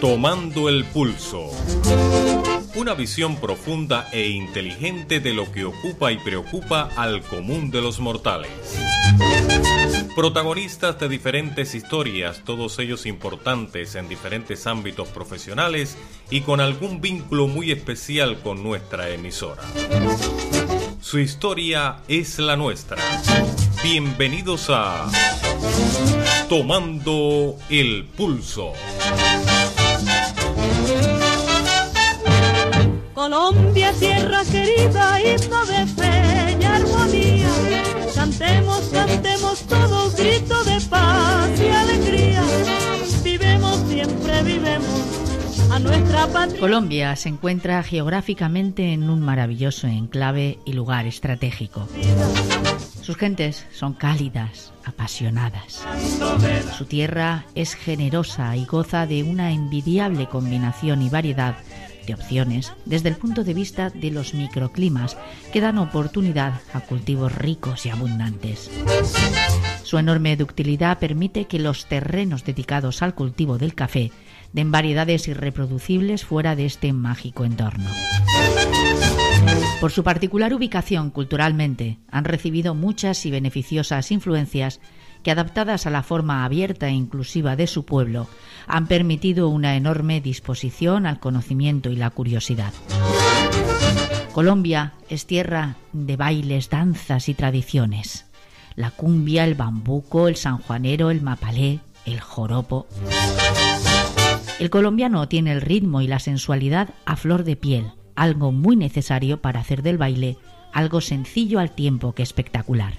Tomando el pulso. Una visión profunda e inteligente de lo que ocupa y preocupa al común de los mortales. Protagonistas de diferentes historias, todos ellos importantes en diferentes ámbitos profesionales y con algún vínculo muy especial con nuestra emisora. Su historia es la nuestra. Bienvenidos a Tomando el Pulso. Colombia, tierra querida, himno de fe y armonía. Cantemos, cantemos todos, grito de paz y alegría. Vivemos, siempre vivemos a nuestra patria. Colombia se encuentra geográficamente en un maravilloso enclave y lugar estratégico. Sus gentes son cálidas, apasionadas. Su tierra es generosa y goza de una envidiable combinación y variedad opciones desde el punto de vista de los microclimas que dan oportunidad a cultivos ricos y abundantes. Su enorme ductilidad permite que los terrenos dedicados al cultivo del café den variedades irreproducibles fuera de este mágico entorno. Por su particular ubicación culturalmente, han recibido muchas y beneficiosas influencias que adaptadas a la forma abierta e inclusiva de su pueblo, han permitido una enorme disposición al conocimiento y la curiosidad. Colombia es tierra de bailes, danzas y tradiciones. La cumbia, el bambuco, el sanjuanero, el mapalé, el joropo. El colombiano tiene el ritmo y la sensualidad a flor de piel, algo muy necesario para hacer del baile algo sencillo al tiempo que espectacular.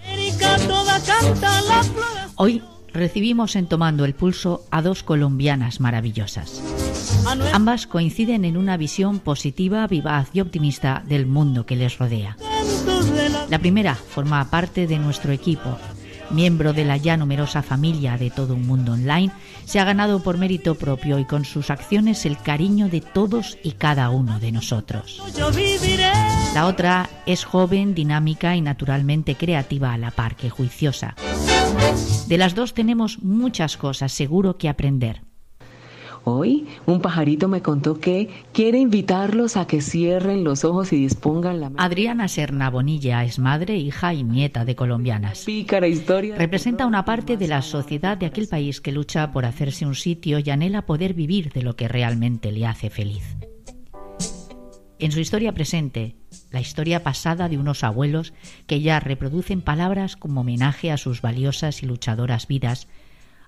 Hoy recibimos en Tomando el Pulso a dos colombianas maravillosas. Ambas coinciden en una visión positiva, vivaz y optimista del mundo que les rodea. La primera forma parte de nuestro equipo. Miembro de la ya numerosa familia de todo un mundo online, se ha ganado por mérito propio y con sus acciones el cariño de todos y cada uno de nosotros. La otra es joven, dinámica y naturalmente creativa a la par que juiciosa. De las dos tenemos muchas cosas seguro que aprender. Hoy un pajarito me contó que quiere invitarlos a que cierren los ojos y dispongan la Adriana Serna Bonilla es madre, hija y nieta de colombianas. Pícara historia. Representa una parte de la sociedad de aquel país que lucha por hacerse un sitio y anhela poder vivir de lo que realmente le hace feliz. En su historia presente, la historia pasada de unos abuelos que ya reproducen palabras como homenaje a sus valiosas y luchadoras vidas,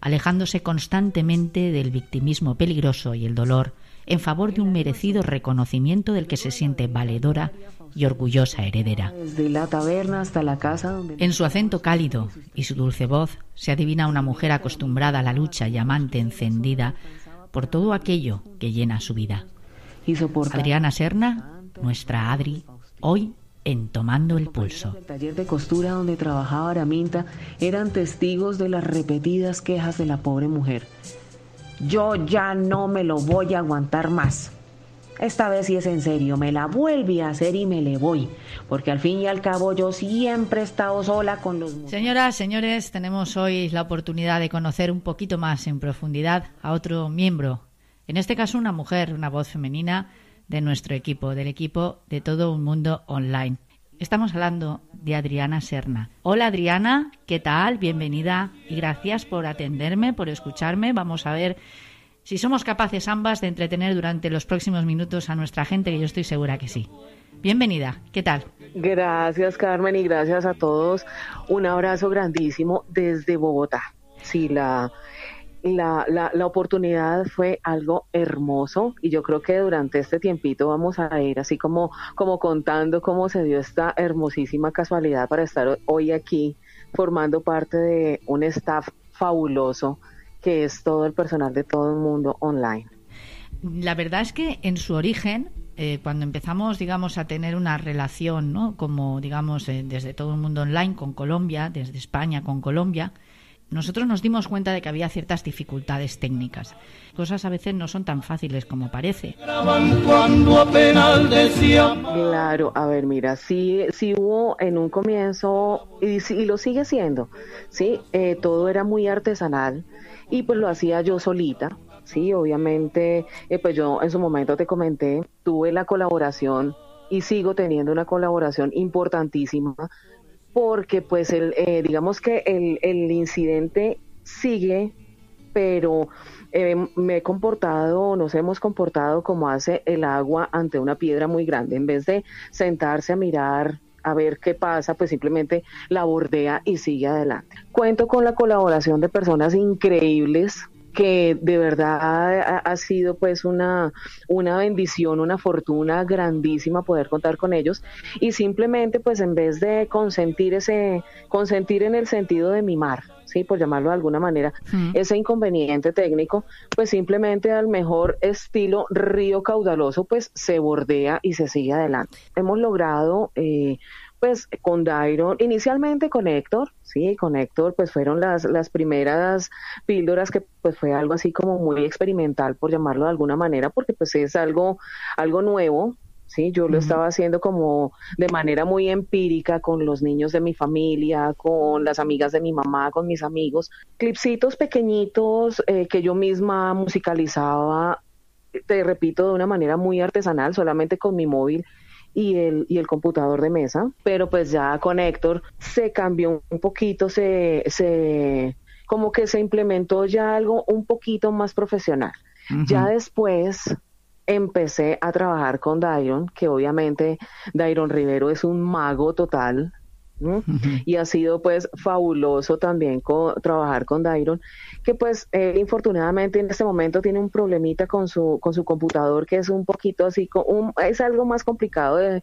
alejándose constantemente del victimismo peligroso y el dolor en favor de un merecido reconocimiento del que se siente valedora y orgullosa heredera. la taberna hasta la casa En su acento cálido y su dulce voz se adivina una mujer acostumbrada a la lucha y amante encendida por todo aquello que llena su vida. Adriana Serna, nuestra Adri, hoy en Tomando el Pulso. El taller de costura donde trabajaba Araminta eran testigos de las repetidas quejas de la pobre mujer. Yo ya no me lo voy a aguantar más. Esta vez sí es en serio, me la vuelve a hacer y me le voy, porque al fin y al cabo yo siempre he estado sola con los... Señoras, señores, tenemos hoy la oportunidad de conocer un poquito más en profundidad a otro miembro en este caso, una mujer, una voz femenina de nuestro equipo, del equipo de todo un mundo online. Estamos hablando de Adriana Serna. Hola Adriana, ¿qué tal? Bienvenida y gracias por atenderme, por escucharme. Vamos a ver si somos capaces ambas de entretener durante los próximos minutos a nuestra gente, que yo estoy segura que sí. Bienvenida, ¿qué tal? Gracias Carmen y gracias a todos. Un abrazo grandísimo desde Bogotá. Sí, la, la, la, la, oportunidad fue algo hermoso y yo creo que durante este tiempito vamos a ir así como, como contando cómo se dio esta hermosísima casualidad para estar hoy aquí formando parte de un staff fabuloso que es todo el personal de todo el mundo online. La verdad es que en su origen, eh, cuando empezamos, digamos, a tener una relación, ¿no? Como, digamos, eh, desde todo el mundo online con Colombia, desde España con Colombia, nosotros nos dimos cuenta de que había ciertas dificultades técnicas. Cosas a veces no son tan fáciles como parece. Claro, a ver, mira, sí, sí hubo en un comienzo, y, y lo sigue siendo, sí, eh, todo era muy artesanal y pues lo hacía yo solita Sí, obviamente, eh, pues yo en su momento te comenté, tuve la colaboración y sigo teniendo una colaboración importantísima porque pues el, eh, digamos que el, el incidente sigue, pero eh, me he comportado, nos hemos comportado como hace el agua ante una piedra muy grande. En vez de sentarse a mirar a ver qué pasa, pues simplemente la bordea y sigue adelante. Cuento con la colaboración de personas increíbles que de verdad ha, sido pues una, una bendición, una fortuna grandísima poder contar con ellos. Y simplemente pues en vez de consentir ese, consentir en el sentido de mimar, sí, por llamarlo de alguna manera, ese inconveniente técnico, pues simplemente al mejor estilo río caudaloso, pues se bordea y se sigue adelante. Hemos logrado eh, pues con Dairon, inicialmente con Héctor, sí, con Héctor, pues fueron las, las primeras píldoras que pues fue algo así como muy experimental, por llamarlo de alguna manera, porque pues es algo, algo nuevo, sí, yo lo estaba haciendo como de manera muy empírica con los niños de mi familia, con las amigas de mi mamá, con mis amigos, clipsitos pequeñitos eh, que yo misma musicalizaba, te repito, de una manera muy artesanal, solamente con mi móvil y el, y el computador de mesa, pero pues ya con Héctor se cambió un poquito, se, se como que se implementó ya algo un poquito más profesional. Ya después empecé a trabajar con Dairon, que obviamente Dairon Rivero es un mago total, y ha sido pues fabuloso también trabajar con Dairon, que pues eh, infortunadamente en este momento tiene un problemita con su, con su computador que es un poquito así, es algo más complicado de,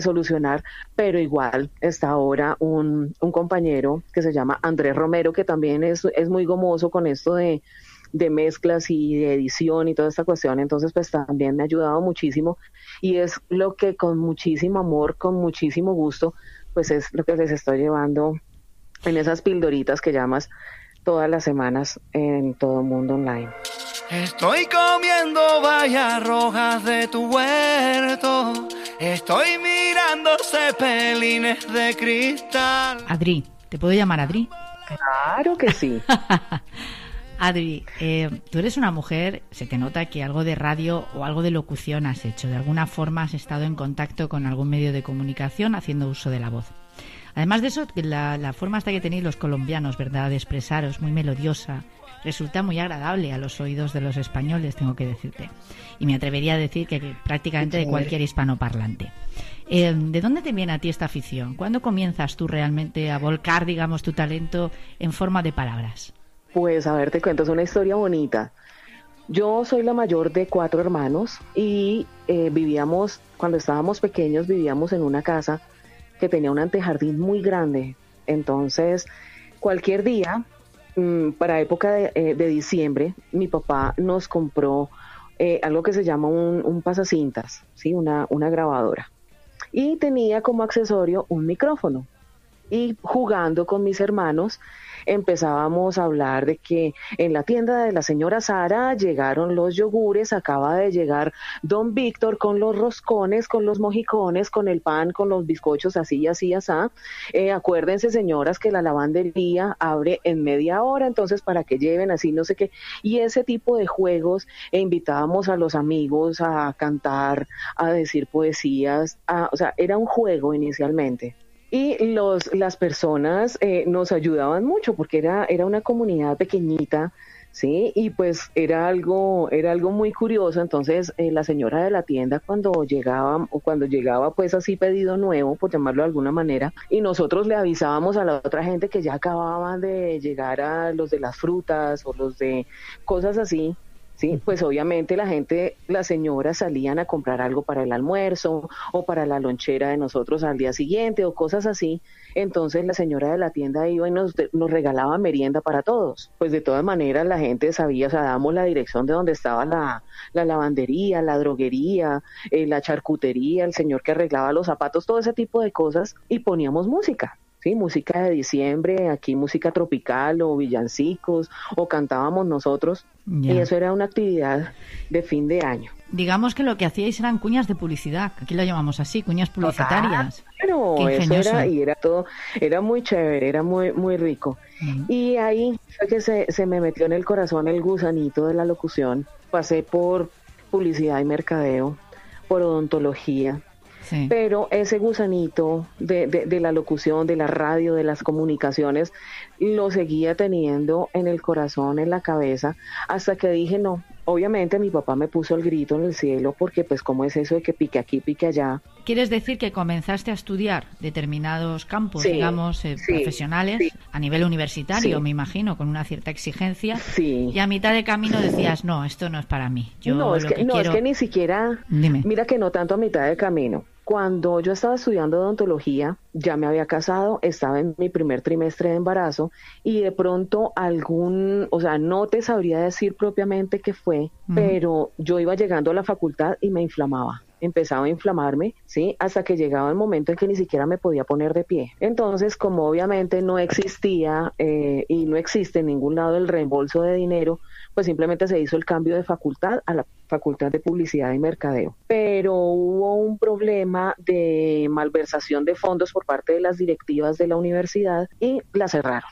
solucionar, pero igual está ahora un, un, compañero que se llama Andrés Romero, que también es, es muy gomoso con esto de, de mezclas y de edición y toda esta cuestión, entonces pues también me ha ayudado muchísimo y es lo que con muchísimo amor, con muchísimo gusto pues es lo que les estoy llevando en esas pildoritas que llamas todas las semanas en todo el mundo online. Estoy comiendo vallas rojas de tu huerto. Estoy mirando cepelines de cristal. Adri, ¿te puedo llamar Adri? Claro que sí. Adri, eh, tú eres una mujer, se te nota que algo de radio o algo de locución has hecho. De alguna forma has estado en contacto con algún medio de comunicación haciendo uso de la voz. Además de eso, la, la forma hasta que tenéis los colombianos, ¿verdad?, de expresaros, muy melodiosa, resulta muy agradable a los oídos de los españoles, tengo que decirte. Y me atrevería a decir que, prácticamente de cualquier hispanoparlante. Eh, ¿De dónde te viene a ti esta afición? ¿Cuándo comienzas tú realmente a volcar, digamos, tu talento en forma de palabras? Pues a ver, te cuento, es una historia bonita. Yo soy la mayor de cuatro hermanos y eh, vivíamos, cuando estábamos pequeños, vivíamos en una casa que tenía un antejardín muy grande. Entonces, cualquier día, mm, para época de, eh, de, diciembre, mi papá nos compró eh, algo que se llama un, un pasacintas, ¿sí? una, una grabadora. Y tenía como accesorio un micrófono. Y jugando con mis hermanos, empezábamos a hablar de que en la tienda de la señora Sara llegaron los yogures, acaba de llegar don Víctor con los roscones, con los mojicones, con el pan, con los bizcochos, así, así, así. Eh, acuérdense, señoras, que la lavandería abre en media hora, entonces para que lleven así, no sé qué. Y ese tipo de juegos, e invitábamos a los amigos a cantar, a decir poesías, o sea, era un juego inicialmente y los, las personas eh, nos ayudaban mucho porque era, era una comunidad pequeñita, ¿sí? Y pues era algo, era algo muy curioso. Entonces, eh, la señora de la tienda cuando llegaba, o cuando llegaba pues así pedido nuevo, por llamarlo de alguna manera, y nosotros le avisábamos a la otra gente que ya acababan de llegar a los de las frutas o los de cosas así, Sí, pues obviamente la gente, las señoras salían a comprar algo para el almuerzo o para la lonchera de nosotros al día siguiente o cosas así. Entonces la señora de la tienda iba y nos, nos regalaba merienda para todos. Pues de todas maneras la gente sabía, o sea, damos la dirección de donde estaba la, la lavandería, la droguería, eh, la charcutería, el señor que arreglaba los zapatos, todo ese tipo de cosas y poníamos música. ¿Sí? Música de diciembre, aquí música tropical o villancicos, o cantábamos nosotros. Y eso era una actividad de fin de año. Digamos que lo que hacíais eran cuñas de publicidad, aquí lo llamamos así, cuñas publicitarias. Claro, eso era, y era todo, era muy chévere, era muy, muy rico. Y ahí fue que se, se me metió en el corazón el gusanito de la locución. Pasé por publicidad y mercadeo, por odontología, pero ese gusanito de, de, la locución, de la radio, de las comunicaciones, lo seguía teniendo en el corazón, en la cabeza, hasta que dije, no, obviamente mi papá me puso el grito en el cielo, porque pues cómo es eso de que pique aquí, pique allá. ¿Quieres decir que comenzaste a estudiar determinados campos, digamos, eh, profesionales, a nivel universitario, me imagino, con una cierta exigencia? Y a mitad de camino decías, no, esto no es para mí. Yo no, es que, no, es que ni siquiera, mira que no tanto a mitad de camino cuando yo estaba estudiando odontología, ya me había casado, estaba en mi primer trimestre de embarazo y de pronto algún, o sea, no te sabría decir propiamente qué fue, pero yo iba llegando a la facultad y me inflamaba empezaba a inflamarme, ¿sí? Hasta que llegaba el momento en que ni siquiera me podía poner de pie. Entonces, como obviamente no existía eh, y no existe en ningún lado el reembolso de dinero, pues simplemente se hizo el cambio de facultad a la facultad de publicidad y mercadeo. Pero hubo un problema de malversación de fondos por parte de las directivas de la universidad y la cerraron.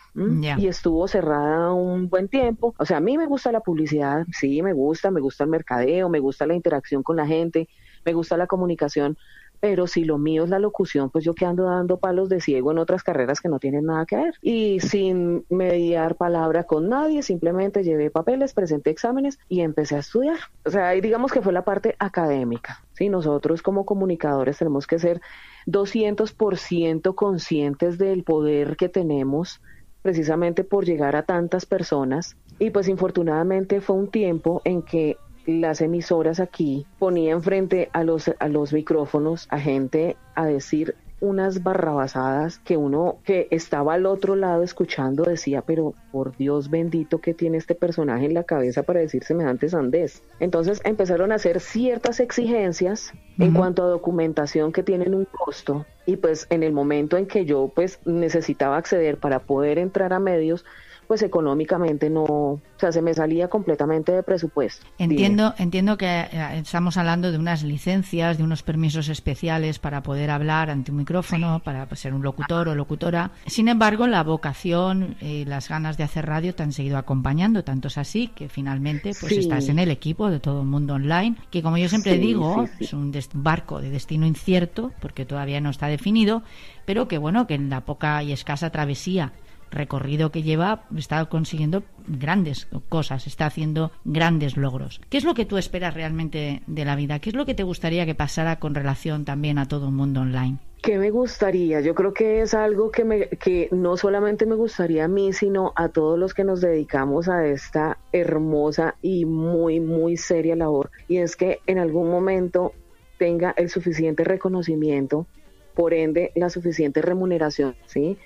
Y estuvo cerrada un buen tiempo. O sea, a mí me gusta la publicidad, sí, me gusta, me gusta el mercadeo, me gusta la interacción con la gente, me gusta la comunicación, pero si lo mío es la locución, pues yo que ando dando palos de ciego en otras carreras que no tienen nada que ver. Y sin mediar palabra con nadie, simplemente llevé papeles, presenté exámenes y empecé a estudiar. O sea, digamos que fue la parte académica. Sí, nosotros como comunicadores tenemos que ser 200% conscientes del poder que tenemos precisamente por llegar a tantas personas. Y pues infortunadamente fue un tiempo en que las emisoras aquí ponían frente a los, a los micrófonos a gente a decir unas barrabasadas que uno que estaba al otro lado escuchando decía, pero por Dios bendito que tiene este personaje en la cabeza para decir semejantes sandés. Entonces empezaron a hacer ciertas exigencias en cuanto a documentación que tienen un costo y pues en el momento en que yo pues necesitaba acceder para poder entrar a medios, pues económicamente no, o sea, se me salía completamente de presupuesto. Entiendo, entiendo que eh, estamos hablando de unas licencias, de unos permisos especiales para poder hablar ante un micrófono, para ser un locutor o locutora. Sin embargo, la vocación y las ganas de hacer radio te han seguido acompañando, tanto es así que finalmente pues estás en el equipo de todo el mundo online, que como yo siempre digo, es un barco de destino incierto, porque todavía no está definido, pero que bueno, que en la poca y escasa travesía recorrido que lleva está consiguiendo grandes cosas, está haciendo grandes logros. ¿Qué es lo que tú esperas realmente de la vida? ¿Qué es lo que te gustaría que pasara con relación también a todo el mundo online? ¿Qué me gustaría? Yo creo que es algo que, me, que no solamente me gustaría a mí, sino a todos los que nos dedicamos a esta hermosa y muy, muy seria labor. Y es que en algún momento tenga el suficiente reconocimiento por ende la suficiente remuneración, ¿sí?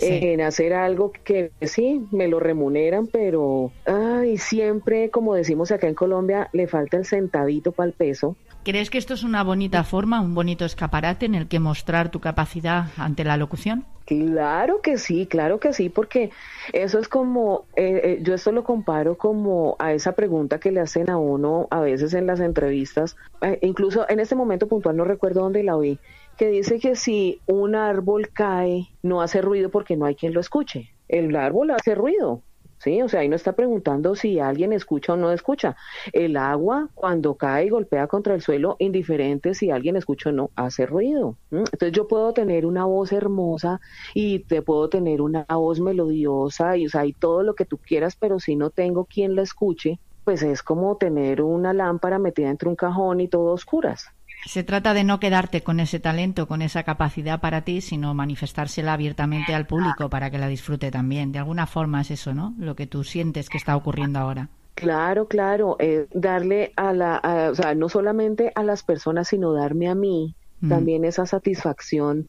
Eh, en hacer algo que sí, me lo remuneran, pero ay, siempre, como decimos acá en Colombia, le falta el centavito para el peso. ¿Crees que esto es una bonita forma, un bonito escaparate en el que mostrar tu capacidad ante la locución? Claro que sí, claro que sí, porque eso es como, eh, eh, yo esto lo comparo como a esa pregunta que le hacen a uno a veces en las entrevistas, incluso en este momento puntual no recuerdo dónde la vi, que dice que si un árbol cae no hace ruido porque no hay quien lo escuche. El árbol hace ruido, ¿sí? O sea, ahí no está preguntando si alguien escucha o no escucha. El agua, cuando cae y golpea contra el suelo, indiferente si alguien escucha o no, hace ruido. Entonces yo puedo tener una voz hermosa y te puedo tener una voz melodiosa y, o sea, y todo lo que tú quieras, pero si no tengo quien la escuche, pues es como tener una lámpara metida entre un cajón y todo oscuras. Se trata de no quedarte con ese talento, con esa capacidad para ti, sino manifestársela abiertamente al público para que la disfrute también. De alguna forma es eso, ¿no? Lo que tú sientes que está ocurriendo ahora. Claro, claro, darle a la, o sea, no solamente a las personas, sino darme a mí mm. también esa satisfacción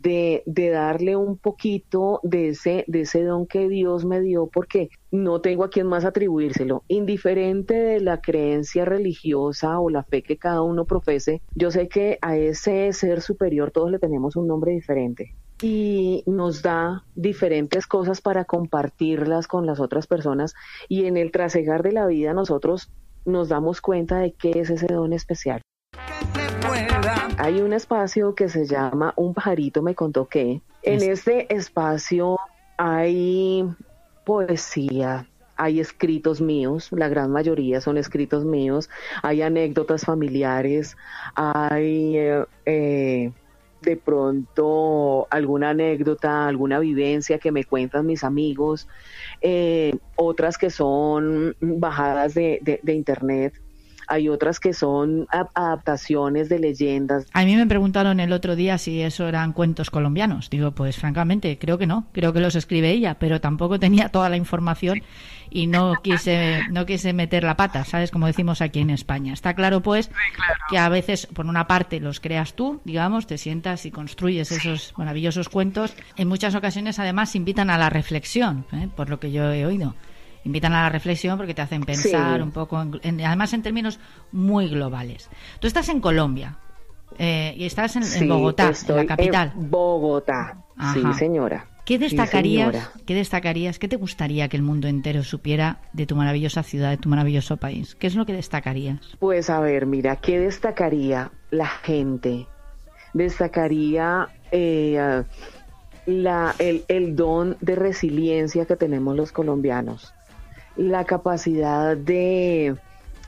de, de, darle un poquito de ese, de ese don que Dios me dio, porque no tengo a quién más atribuírselo. Indiferente de la creencia religiosa o la fe que cada uno profese, yo sé que a ese ser superior todos le tenemos un nombre diferente. y nos da diferentes cosas para compartirlas con las otras personas y en el trasegar de la vida nosotros nos damos cuenta de qué es ese don especial. Hay un espacio que se llama Un pajarito me contó que. En este espacio hay poesía, hay escritos míos, la gran mayoría son escritos míos, hay anécdotas familiares, hay eh, eh, de pronto alguna anécdota, alguna vivencia que me cuentan mis amigos, eh, otras que son bajadas de internet hay otras que son adaptaciones de leyendas. A mí me preguntaron el otro día si eso eran cuentos colombianos. Digo, pues francamente, creo que no, creo que los escribe ella, pero tampoco tenía toda la información y no quise, no quise meter la pata, ¿sabes? Como decimos aquí en España. Está claro, pues, que a veces, por una parte, los creas tú, digamos, te sientas y construyes esos maravillosos cuentos. En muchas ocasiones, además, invitan a la reflexión, ¿eh? por lo que yo he oído invitan a la reflexión porque te hacen pensar un poco, además en términos muy globales. Tú estás en Colombia eh, y estás en, Bogotá, en la capital. Bogotá, sí, señora. ¿Qué destacarías, ¿Qué destacarías, qué te gustaría que el mundo entero supiera de tu maravillosa ciudad, de tu maravilloso país? ¿Qué es lo que destacarías? Pues a ver, mira, ¿qué destacaría la gente? Destacaría eh, la, el, el don de resiliencia que tenemos los colombianos la capacidad de,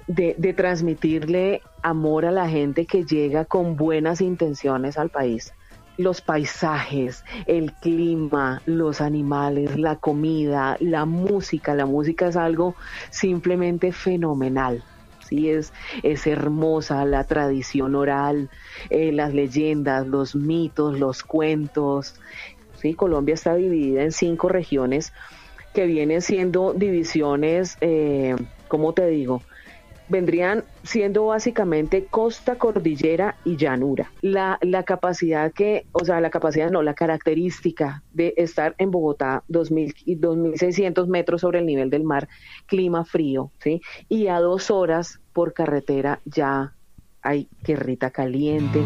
de, transmitirle amor a la gente que llega con buenas intenciones al país los paisajes, el clima, los animales, la comida, la música. La música es algo simplemente fenomenal. Sí, es, es hermosa la tradición oral, eh, las leyendas, los mitos, los cuentos. Sí, Colombia está dividida en cinco regiones que vienen siendo divisiones, eh, ¿cómo te digo? vendrían siendo básicamente costa, cordillera y llanura. La, la, capacidad que, o sea, la capacidad no, la característica de estar en Bogotá, 2.000 y 2.600 metros sobre el nivel del mar, clima frío, ¿sí? Y a dos horas por carretera ya hay tierrita caliente.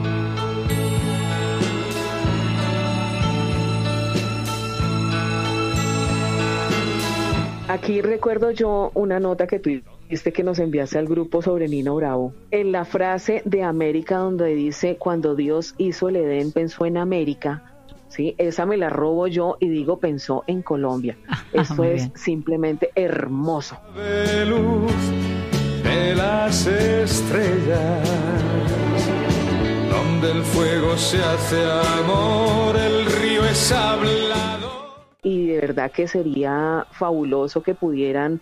Aquí recuerdo yo una nota que tú dijiste que nos enviaste al grupo sobre Nino Bravo. En la frase de América donde dice, cuando Dios hizo el Edén pensó en América, ¿sí? Esa me la robo yo y digo pensó en Colombia. Esto es simplemente hermoso. De luz de las estrellas, donde el fuego se hace amor, el río es hablado y de verdad que sería fabuloso que pudieran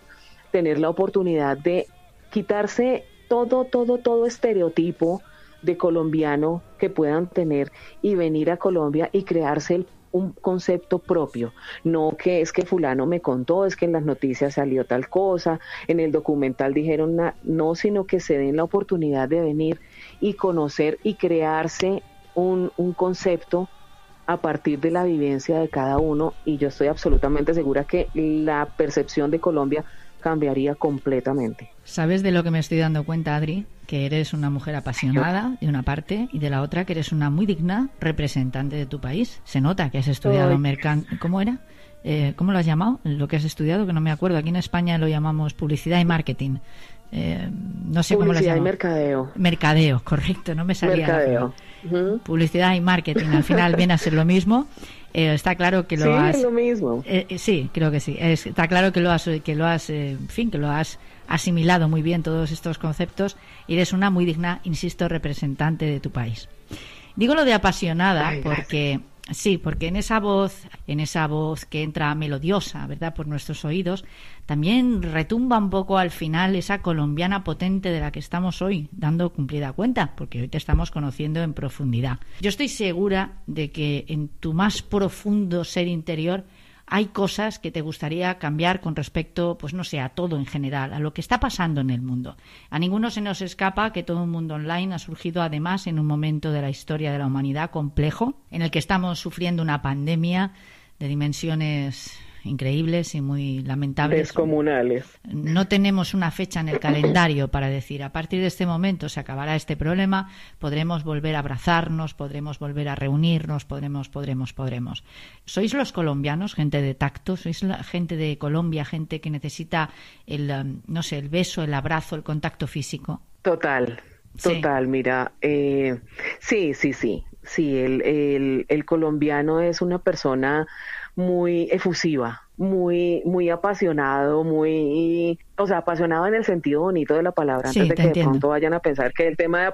tener la oportunidad de quitarse todo, todo, todo estereotipo de colombiano que puedan tener y venir a Colombia y crearse un concepto propio, no que es que fulano me contó, es que en las noticias salió tal cosa, en el documental dijeron no, sino que se den la oportunidad de venir y conocer y crearse un, un concepto a partir de la vivencia de cada uno y yo estoy absolutamente segura que la percepción de Colombia cambiaría completamente. ¿Sabes de lo que me estoy dando cuenta, Adri? Que eres una mujer apasionada de una parte y de la otra que eres una muy digna representante de tu país. Se nota que has estudiado mercant... ¿Cómo era? Eh, ¿Cómo lo has llamado? Lo que has estudiado, que no me acuerdo. Aquí en España lo llamamos publicidad y marketing. Eh, no sé cómo lo llamo. y mercadeo. Mercadeo, correcto, no me salía. Mercadeo. Publicidad y marketing, al final viene a ser lo mismo. Eh, está claro que lo sí, es lo mismo. Eh, sí, creo que sí. está claro que lo has, que lo has, en fin, que lo has asimilado muy bien todos estos conceptos y eres una muy digna, insisto, representante de tu país. Digo lo de apasionada porque Sí, porque en esa voz, en esa voz que entra melodiosa, ¿verdad?, por nuestros oídos, también retumba un poco al final esa colombiana potente de la que estamos hoy dando cumplida cuenta, porque hoy te estamos conociendo en profundidad. Yo estoy segura de que en tu más profundo ser interior hay cosas que te gustaría cambiar con respecto, pues no sé, a todo en general, a lo que está pasando en el mundo. A ninguno se nos escapa que todo un mundo online ha surgido además en un momento de la historia de la humanidad complejo, en el que estamos sufriendo una pandemia de dimensiones increíbles y muy lamentables. Descomunales. No tenemos una fecha en el calendario para decir, a partir de este momento se acabará este problema, podremos volver a abrazarnos, podremos volver a reunirnos, podremos, podremos, podremos. ¿Sois los colombianos gente de tacto? ¿Sois la gente de Colombia, gente que necesita el, um, no sé, el beso, el abrazo, el contacto físico? Total, Total, mira, eh, sí, sí, sí, sí, el, el, el colombiano es una persona muy efusiva, muy, muy apasionado, muy, o sea, apasionado en el sentido bonito de la palabra, antes de que de pronto vayan a pensar que el tema de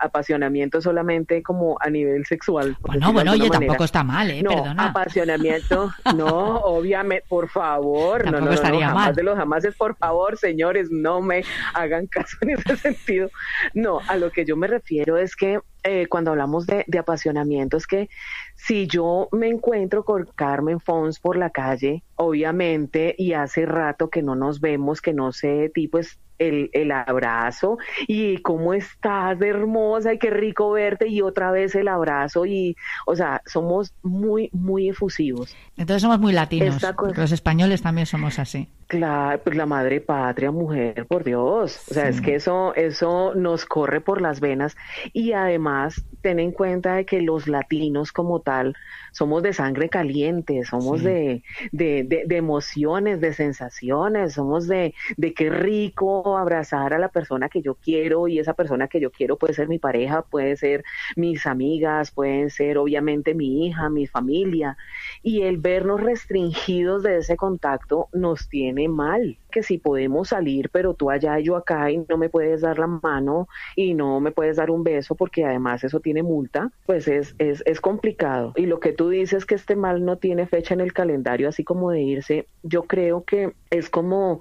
apasionamiento es solamente como a nivel sexual. Bueno, bueno, oye, tampoco está mal, ¿eh? No, Perdona. apasionamiento, no, obviamente, por favor, no, no, no, estaría jamás mal. de los jamás es por favor, señores, no me hagan caso en ese sentido. No, a lo que yo me refiero es que eh, cuando hablamos de, de apasionamiento es que si yo me encuentro con Carmen Fons por la calle, obviamente, y hace rato que no nos vemos, que no sé, tipo es el, el, abrazo y cómo estás hermosa y qué rico verte y otra vez el abrazo y, o sea, somos muy, muy efusivos. Entonces somos muy latinos. Los españoles también somos así. Claro, pues la madre patria, mujer, por Dios. O sea, es que eso, eso nos corre por las venas y además ten en cuenta de que los latinos como tal somos de sangre caliente, somos de, de, de, emociones, de sensaciones, somos de, de qué rico abrazar a la persona que yo quiero y esa persona que yo quiero puede ser mi pareja, puede ser mis amigas, pueden ser obviamente mi hija, mi familia. Y el vernos restringidos de ese contacto nos tiene mal que si podemos salir, pero tú allá y yo acá y no me puedes dar la mano y no me puedes dar un beso porque además eso tiene multa, pues es, es, es complicado. Y lo que tú dices que este mal no tiene fecha en el calendario, así como de irse, yo creo que es como,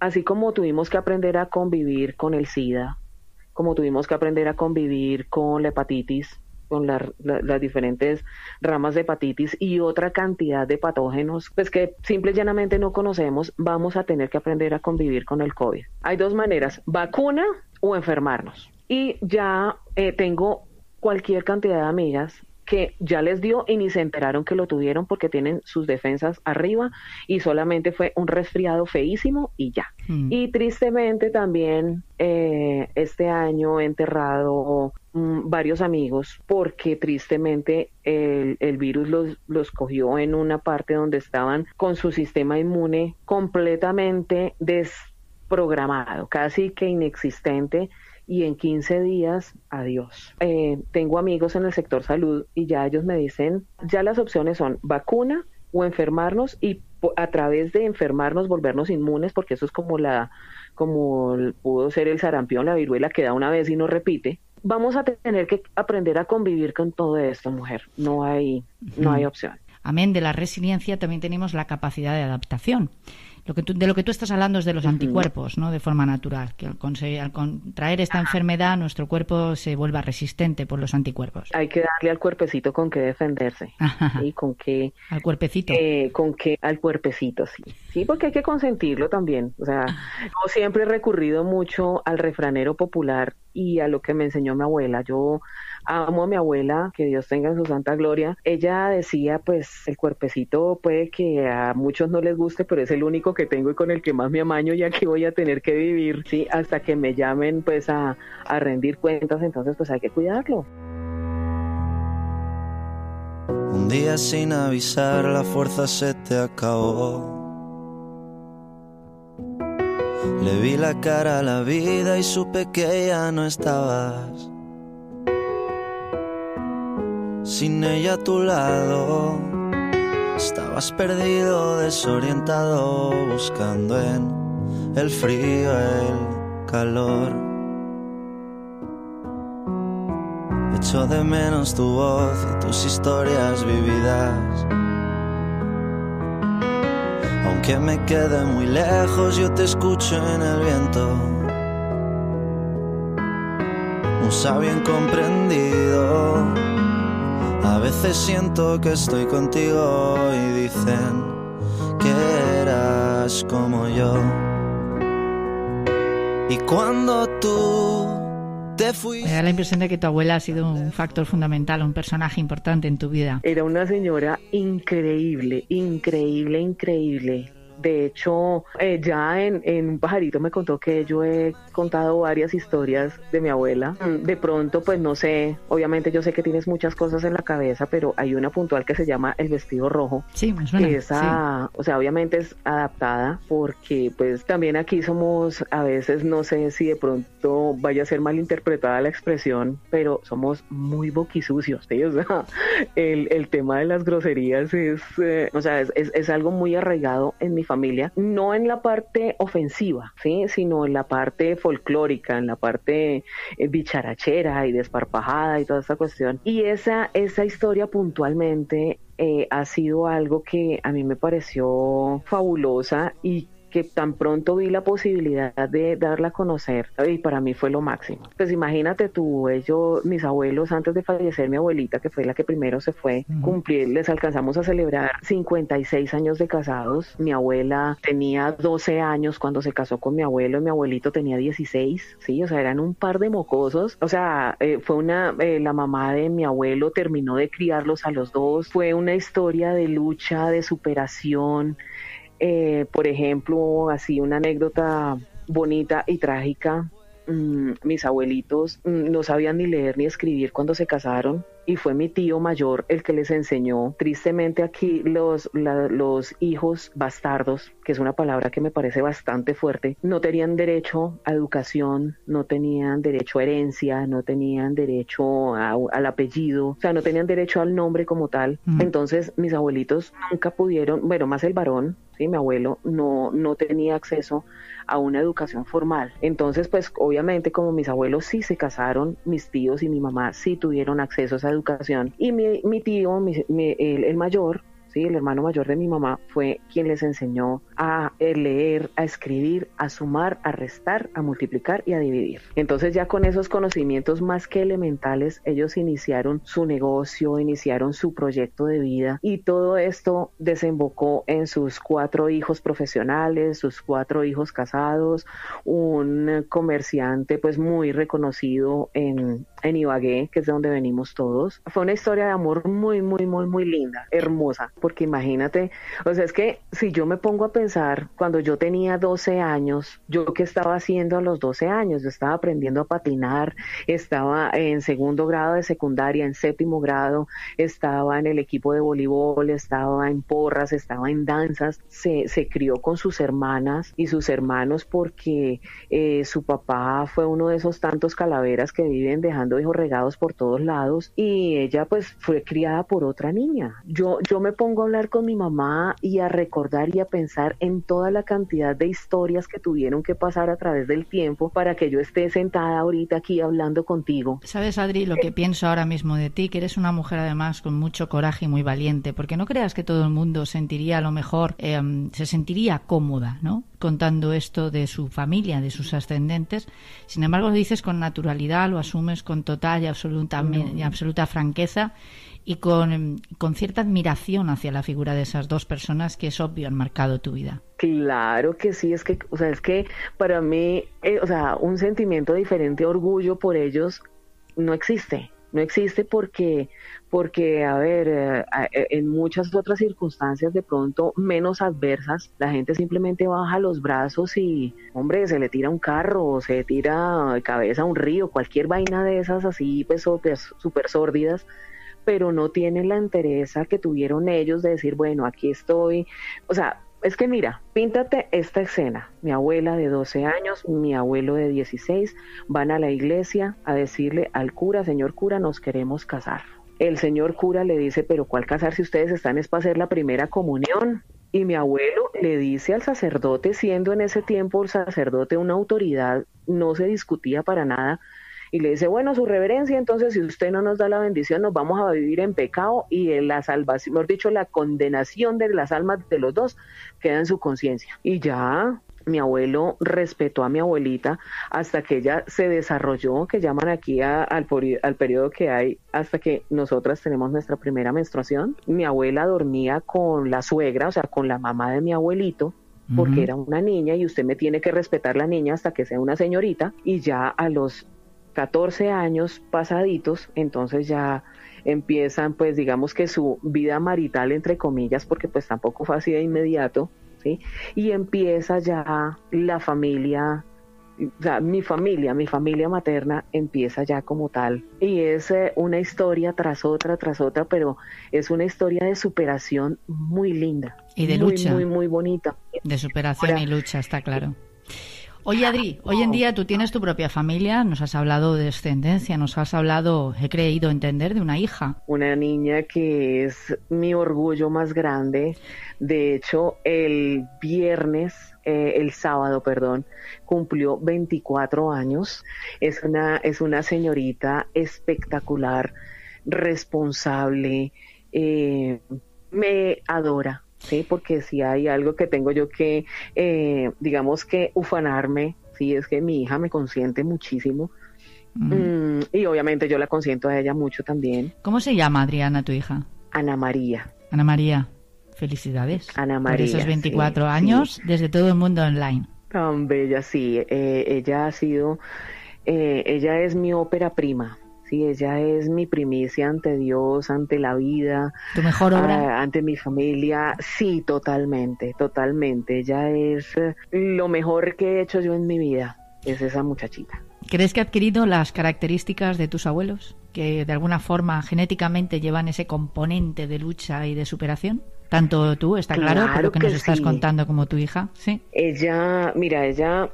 así como tuvimos que aprender a convivir con el SIDA, como tuvimos que aprender a convivir con la hepatitis, con las diferentes ramas de hepatitis y otra cantidad de patógenos, pues que simple y llanamente no conocemos, vamos a tener que aprender a convivir con el COVID. Hay dos maneras, vacuna o enfermarnos. Y ya eh, tengo cualquier cantidad de amigas que ya les dio y ni se enteraron que lo tuvieron porque tienen sus defensas arriba y solamente fue un resfriado feísimo y ya. Mm. Y tristemente también eh, este año he enterrado mm, varios amigos porque tristemente el, el virus los, los cogió en una parte donde estaban con su sistema inmune completamente desprogramado, casi que inexistente y en 15 días, adiós. Eh, tengo amigos en el sector salud y ya ellos me dicen, ya las opciones son vacuna o enfermarnos y a través de enfermarnos volvernos inmunes, porque eso es como la, como pudo ser el sarampión, la viruela que da una vez y no repite. Vamos a tener que aprender a convivir con todo esto, mujer. No hay, no hay opción. Amén de la resiliencia, también tenemos la capacidad de adaptación. Lo que de lo que tú estás hablando es de los anticuerpos, ¿no? De forma natural, que al, contraer esta enfermedad nuestro cuerpo se vuelva resistente por los anticuerpos. Hay que darle al cuerpecito con qué defenderse. Y con qué... Al cuerpecito. Eh, con qué... Al cuerpecito, sí. Sí, porque hay que consentirlo también. O sea, yo siempre he recurrido mucho al refranero popular y a lo que me enseñó mi abuela. Yo amo a mi abuela, que Dios tenga en su santa gloria. Ella decía, pues el cuerpecito puede que a muchos no les guste, pero es el único que tengo y con el que más me amaño, ya que voy a tener que vivir, sí, hasta que me llamen pues a, a rendir cuentas, entonces pues hay que cuidarlo. Un día sin avisar la fuerza se te acabó. Le vi la cara a la vida y supe que ya no estabas sin ella a tu lado. Estabas perdido, desorientado, buscando en el frío el calor. Echo de menos tu voz y tus historias vividas. Aunque me quede muy lejos, yo te escucho en el viento. Un sabio incomprendido a veces siento que estoy contigo y dicen que eras como yo. Y cuando tú Me da la impresión de que tu abuela ha sido un factor fundamental, un personaje importante en tu vida. Era una señora increíble, increíble, increíble. De hecho, eh, ya en, en, un pajarito me contó que yo he contado varias historias de mi abuela. Mm, de pronto, pues no sé, obviamente yo sé que tienes muchas cosas en la cabeza, pero hay una puntual que se llama El vestido rojo. Sí, me suena. Esa, o sea, obviamente es adaptada porque pues también aquí somos, a veces no sé si de pronto vaya a ser mal interpretada la expresión, pero somos muy boquisucios, ¿sí? O sea, el, el tema de las groserías es, eh, o sea, es, es, es algo muy arraigado en mi familia, no en la parte ofensiva, ¿sí? sino en la parte folclórica, en la parte eh, bicharachera y desparpajada y toda esta cuestión. Y esa, esa historia puntualmente eh, ha sido algo que a mí me pareció fabulosa y que tan pronto vi la posibilidad de darla a conocer y para mí fue lo máximo. Pues imagínate tú, ellos, mis abuelos, antes de fallecer mi abuelita, que fue la que primero se fue, cumplir, les alcanzamos a celebrar 56 años de casados. Mi abuela tenía 12 años cuando se casó con mi abuelo y mi abuelito tenía 16, sí, o sea, eran un par de mocosos. O sea, eh, fue una, eh, la mamá de mi abuelo terminó de criarlos a los dos, fue una historia de lucha, de superación. Eh, por ejemplo, así una anécdota bonita y trágica. Mm, mis abuelitos mm, no sabían ni leer ni escribir cuando se casaron y fue mi tío mayor el que les enseñó. Tristemente aquí los, los hijos bastardos, que es una palabra que me parece bastante fuerte, no tenían derecho a educación, no tenían derecho a herencia, no tenían derecho al apellido, o sea, no tenían derecho al nombre como tal. Entonces mis abuelitos nunca pudieron, bueno, más el varón, ¿sí? mi abuelo no, no tenía acceso a una educación formal. Entonces, pues obviamente como mis abuelos sí se casaron, mis tíos y mi mamá sí tuvieron acceso a esa educación. Y mi, mi tío, el mayor, ¿sí? el hermano mayor de mi mamá, fue quien les enseñó a leer, a escribir, a sumar, a restar, a multiplicar y a dividir. Entonces ya con esos conocimientos más que elementales, ellos iniciaron su negocio, iniciaron su proyecto de vida y todo esto desembocó en sus cuatro hijos profesionales, sus cuatro hijos casados, un comerciante pues muy reconocido en, en Ibagué, que es de donde venimos todos. Fue una historia de amor muy, muy, muy, muy linda, hermosa, porque imagínate, o sea, es que si yo me pongo a pensar, cuando yo tenía 12 años, yo qué estaba haciendo a los 12 años, yo estaba aprendiendo a patinar, estaba en segundo grado de secundaria, en séptimo grado, estaba en el equipo de voleibol, estaba en porras, estaba en danzas, se, se crió con sus hermanas y sus hermanos porque eh, su papá fue uno de esos tantos calaveras que viven dejando hijos regados por todos lados y ella pues fue criada por otra niña. Yo, yo me pongo a hablar con mi mamá y a recordar y a pensar en toda la cantidad de historias que tuvieron que pasar a través del tiempo para que yo esté sentada ahorita aquí hablando contigo. Sabes, Adri, lo que pienso ahora mismo de ti, que eres una mujer además con mucho coraje y muy valiente, porque no creas que todo el mundo sentiría a lo mejor, em, se sentiría cómoda, ¿no? Contando esto de su familia, de sus ascendentes. Sin embargo, lo dices con naturalidad, lo asumes con total y absoluta, y absoluta franqueza y con, con, cierta admiración hacia la figura de esas dos personas que es obvio han marcado tu vida. Claro que sí, es que, o sea, es que para mí, eh, o sea, un sentimiento diferente, orgullo por ellos, no existe. No existe porque, porque, a ver, eh, en muchas otras circunstancias de pronto menos adversas, la gente simplemente baja los brazos y, hombre, se le tira un carro, se tira de cabeza a un río, cualquier vaina de esas así, pues súper sórdidas pero no tienen la entereza que tuvieron ellos de decir, bueno, aquí estoy. O sea, es que mira, píntate esta escena. Mi abuela de 12 años, mi abuelo de 16 van a la iglesia a decirle al cura, señor cura, nos queremos casar. El señor cura le dice, pero ¿cuál casar si ustedes están es para hacer la primera comunión? Y mi abuelo le dice al sacerdote, siendo en ese tiempo el sacerdote una autoridad, no se discutía para nada, y le dice, bueno, su reverencia, entonces si usted no nos da la bendición, nos vamos a vivir en pecado y en la salvación, mejor dicho, la condenación de las almas de los dos queda en su conciencia. Y ya mi abuelo respetó a mi abuelita hasta que ella se desarrolló, que llaman aquí al, al periodo que hay hasta que nosotras tenemos nuestra primera menstruación. Mi abuela dormía con la suegra, o sea, con la mamá de mi abuelito, porque era una niña y usted me tiene que respetar la niña hasta que sea una señorita y ya a los 14 años pasaditos, entonces ya empiezan pues digamos que su vida marital entre comillas, porque pues tampoco fue así de inmediato, ¿sí? Y empieza ya la familia o sea, mi familia, mi familia materna empieza ya como tal. Y es eh, una historia tras otra, tras otra, pero es una historia de superación muy linda. Y de lucha. Muy, muy bonita. De superación y lucha, está claro. Oye, Adri, hoy en día tú tienes tu propia familia, nos has hablado de descendencia, nos has hablado, he creído entender, de una hija. Una niña que es mi orgullo más grande. De hecho, el viernes, eh, el sábado, perdón, cumplió 24 años. Es una, es una señorita espectacular, responsable, eh, me adora, ¿sí? Porque si hay algo que tengo yo que, eh, digamos que ufanarme, sí, es que mi hija me consiente muchísimo. Mm, y obviamente yo la consiento a ella mucho también. ¿Cómo se llama Adriana, tu hija? Ana María. Ana María, felicidades. Ana María. Por esos 24 años desde todo el mundo online. Tan bella, sí. Eh, ella ha sido, eh, ella es mi ópera prima. Sí, ella es mi primicia ante Dios, ante la vida. ¿Tu mejor obra? ah, ante mi familia. Sí, totalmente, totalmente. Ella es eh, lo mejor que he hecho yo en mi vida. Es esa muchachita. ¿Crees que ha adquirido las características de tus abuelos? Que de alguna forma genéticamente llevan ese componente de lucha y de superación? Tanto tú, está claro, por lo que, que nos estás contando, como tu hija, ¿sí? Ella, mira, ella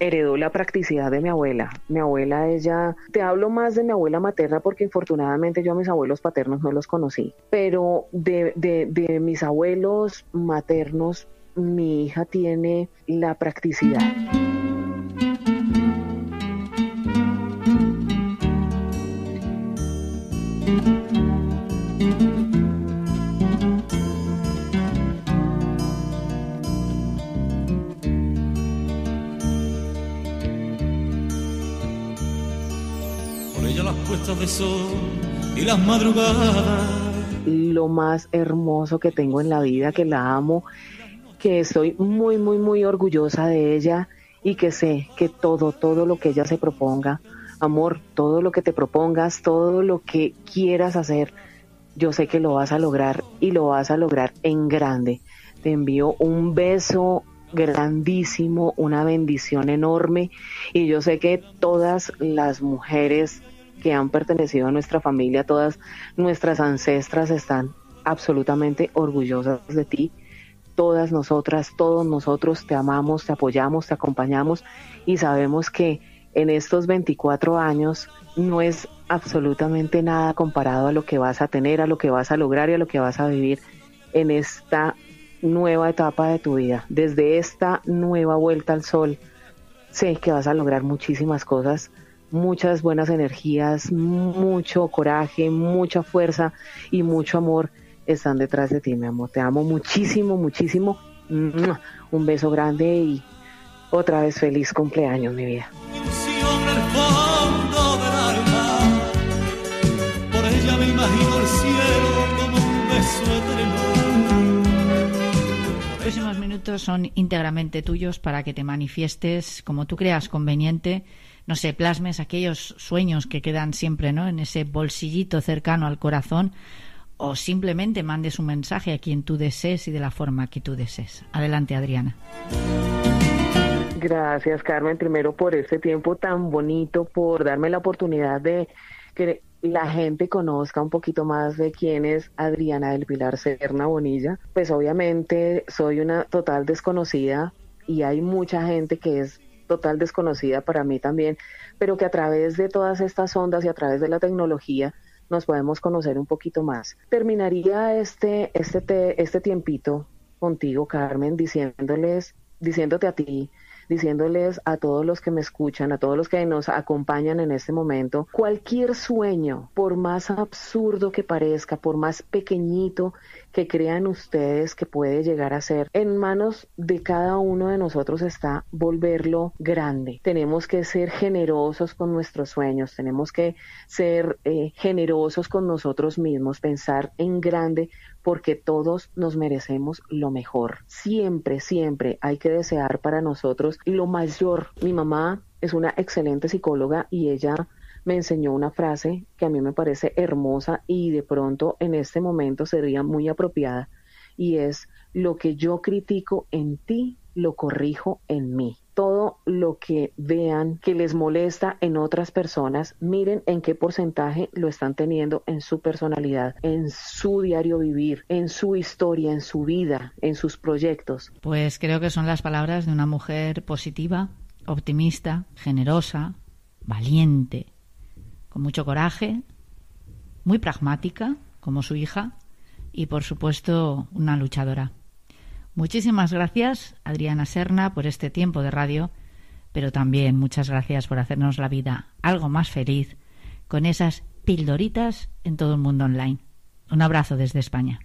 heredó la practicidad de mi abuela. Mi abuela, ella, te hablo más de mi abuela materna porque infortunadamente yo a mis abuelos paternos no los conocí, pero de, de, de mis abuelos maternos, mi hija tiene la practicidad. Puestas y las madrugadas. lo más hermoso que tengo en la vida, que la amo, que estoy muy, muy, muy orgullosa de ella y que sé que todo, todo lo que ella se proponga, amor, todo lo que te propongas, todo lo que quieras hacer, yo sé que lo vas a lograr y lo vas a lograr en grande. Te envío un beso grandísimo, una bendición enorme y yo sé que todas las mujeres que han pertenecido a nuestra familia, todas nuestras ancestras están absolutamente orgullosas de ti. Todas nosotras, todos nosotros te amamos, te apoyamos, te acompañamos y sabemos que en estos 24 años no es absolutamente nada comparado a lo que vas a tener, a lo que vas a lograr y a lo que vas a vivir en esta nueva etapa de tu vida. Desde esta nueva vuelta al sol, sé que vas a lograr muchísimas cosas muchas buenas energías, mucho coraje, mucha fuerza y mucho amor están detrás de ti, mi amor. Te amo muchísimo, muchísimo. Un beso grande y otra vez feliz cumpleaños, mi vida. Ilusión en el fondo del alma. Por ella me imagino el cielo como un beso eterno. Los próximos minutos son íntegramente tuyos para que te manifiestes como tú creas conveniente no sé, plasmes aquellos sueños que quedan siempre ¿no? en ese bolsillito cercano al corazón o simplemente mandes un mensaje a quien tú desees y de la forma que tú desees. Adelante, Adriana. Gracias, Carmen, primero por este tiempo tan bonito, por darme la oportunidad de que la gente conozca un poquito más de quién es Adriana del Pilar Serna Bonilla. Pues obviamente soy una total desconocida y hay mucha gente que es total desconocida para mí también, pero que a través de todas estas ondas y a través de la tecnología nos podemos conocer un poquito más. Terminaría este, este, te, este tiempito contigo, Carmen, diciéndoles, diciéndote a ti, diciéndoles a todos los que me escuchan, a todos los que nos acompañan en este momento, cualquier sueño, por más absurdo que parezca, por más pequeñito que crean ustedes que puede llegar a ser, en manos de cada uno de nosotros está volverlo grande. Tenemos que ser generosos con nuestros sueños, tenemos que ser eh, generosos con nosotros mismos, pensar en grande porque todos nos merecemos lo mejor. Siempre, siempre hay que desear para nosotros lo mayor. Mi mamá es una excelente psicóloga y ella me enseñó una frase que a mí me parece hermosa y de pronto en este momento sería muy apropiada y es lo que yo critico en ti, lo corrijo en mí. Todo lo que vean que les molesta en otras personas, miren en qué porcentaje lo están teniendo en su personalidad, en su diario vivir, en su historia, en su vida, en sus proyectos. Pues creo que son las palabras de una mujer positiva, optimista, generosa, valiente, con mucho coraje, muy pragmática, como su hija, y por supuesto una luchadora. Muchísimas gracias, Adriana Serna, por este tiempo de radio, pero también muchas gracias por hacernos la vida algo más feliz con esas pildoritas en todo el mundo online. Un abrazo desde España.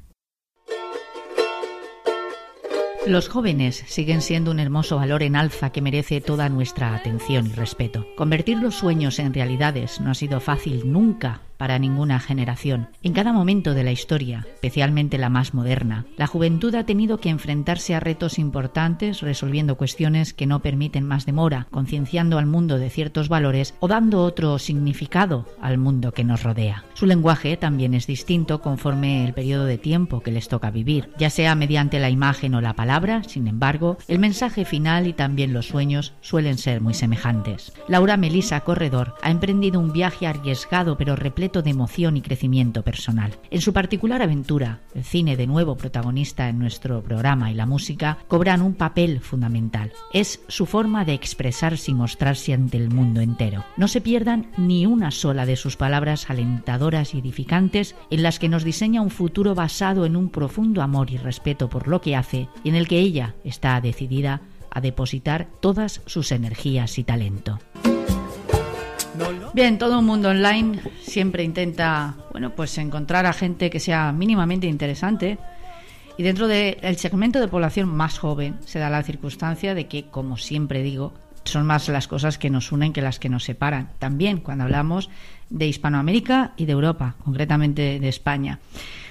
Los jóvenes siguen siendo un hermoso valor en alza que merece toda nuestra atención y respeto. Convertir los sueños en realidades no ha sido fácil nunca para ninguna generación. En cada momento de la historia, especialmente la más moderna, la juventud ha tenido que enfrentarse a retos importantes, resolviendo cuestiones que no permiten más demora, concienciando al mundo de ciertos valores o dando otro significado al mundo que nos rodea. Su lenguaje también es distinto conforme el periodo de tiempo que les toca vivir, ya sea mediante la imagen o la palabra, sin embargo, el mensaje final y también los sueños suelen ser muy semejantes. Laura Melisa Corredor ha emprendido un viaje arriesgado pero repleto de emoción y crecimiento personal. En su particular aventura, el cine de nuevo protagonista en nuestro programa y la música cobran un papel fundamental. Es su forma de expresarse y mostrarse ante el mundo entero. No se pierdan ni una sola de sus palabras alentadoras y edificantes en las que nos diseña un futuro basado en un profundo amor y respeto por lo que hace y en el que ella está decidida a depositar todas sus energías y talento. Bien, todo un mundo online siempre intenta, bueno, pues encontrar a gente que sea mínimamente interesante. Y dentro del segmento de población más joven se da la circunstancia de que, como siempre digo, son más las cosas que nos unen que las que nos separan. También cuando hablamos de Hispanoamérica y de Europa, concretamente de España.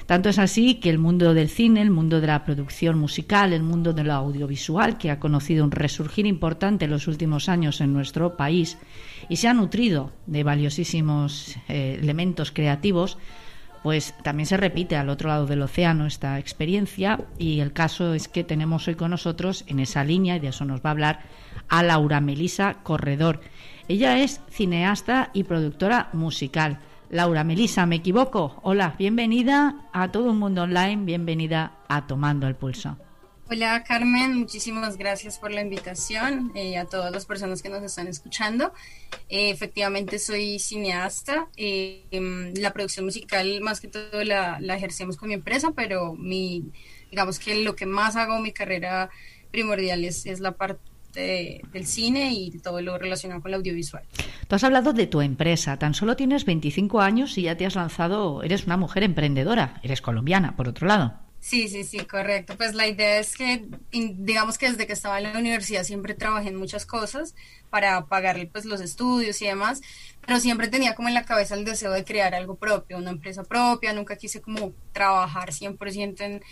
Tanto es así que el mundo del cine, el mundo de la producción musical, el mundo de lo audiovisual, que ha conocido un resurgir importante en los últimos años en nuestro país y se ha nutrido de valiosísimos eh, elementos creativos, pues también se repite al otro lado del océano esta experiencia y el caso es que tenemos hoy con nosotros en esa línea, y de eso nos va a hablar, a Laura Melisa Corredor. Ella es cineasta y productora musical. Laura Melisa, ¿me equivoco? Hola, bienvenida a todo un mundo online, bienvenida a Tomando el Pulso. Hola Carmen, muchísimas gracias por la invitación eh, a todas las personas que nos están escuchando. Eh, efectivamente soy cineasta, eh, em, la producción musical más que todo la, la, ejercemos con mi empresa, pero mi, digamos que lo que más hago, mi carrera primordial es la parte del cine y todo lo relacionado con el audiovisual. Has hablado de tu empresa, tan solo tienes 25 años y ya te has lanzado, eres una mujer emprendedora, eres colombiana, por otro lado. Sí, sí, sí, correcto. Pues la idea es que, digamos que desde que estaba en la universidad siempre trabajé en muchas cosas para pagar pues los estudios y demás, pero siempre tenía como en la cabeza el deseo de crear algo propio, una empresa propia, nunca quise como trabajar 100% en,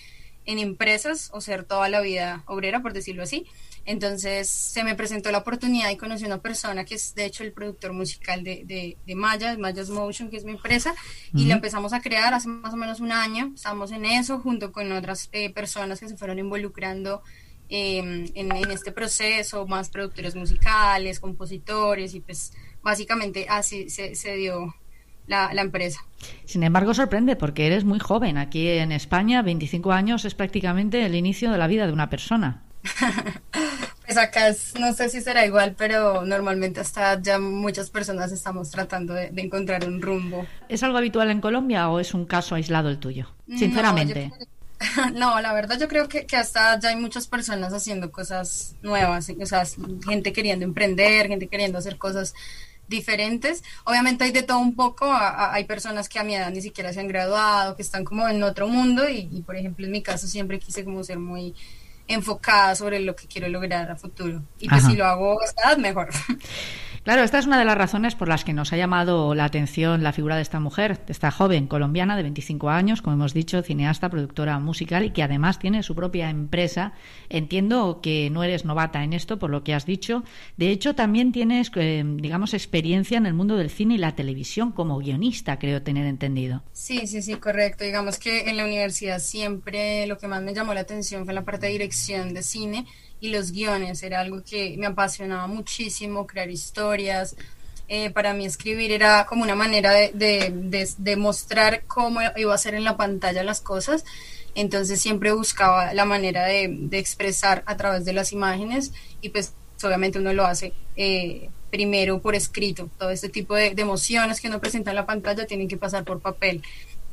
en empresas o ser toda la vida obrera, por decirlo así. Entonces se me presentó la oportunidad y conocí a una persona que es de hecho el productor musical de, de, de Maya, Maya's Motion, que es mi empresa, y la empezamos a crear hace más o menos un año. Estamos en eso junto con otras eh, personas que se fueron involucrando em, en, en, este proceso, más productores musicales, compositores, y pues básicamente así se, se dio la, la, empresa. Sin embargo, sorprende porque eres muy joven. Aquí en España, 25 años es prácticamente el inicio de la vida de una persona. pues acá no sé si será igual, pero normalmente hasta ya muchas personas estamos tratando de, encontrar un rumbo. ¿Es algo habitual en Colombia o es un caso aislado el tuyo? Sinceramente. No, la verdad yo creo que, que, hasta ya hay muchas personas haciendo cosas nuevas, o sea, gente queriendo emprender, gente queriendo hacer cosas diferentes. Obviamente hay de todo un poco, hay personas que a mi edad ni siquiera se han graduado, que están como en otro mundo y, y por ejemplo en mi caso siempre quise como ser muy enfocada sobre lo que quiero lograr a futuro. Y que si lo hago a esta edad, mejor. Claro, esta es una de las razones por las que nos ha llamado la atención la figura de esta mujer, de esta joven colombiana de 25 años, como hemos dicho, cineasta, productora musical y que además tiene su propia empresa. Entiendo que no eres novata en esto, por lo que has dicho. De hecho, también tienes, eh, digamos, experiencia en el mundo del cine y la televisión como guionista, creo tener entendido. Sí, sí, sí, correcto. Digamos que en la universidad siempre lo que más me llamó la atención fue la parte de dirección de cine y los guiones. Era algo que me apasionaba muchísimo, crear historias. Eh, para mí escribir era como una manera de, mostrar cómo iba a ser en la pantalla las cosas. Entonces siempre buscaba la manera de, expresar a través de las imágenes y pues obviamente uno lo hace eh, primero por escrito. Todo este tipo de, emociones que uno presenta en la pantalla tienen que pasar por papel.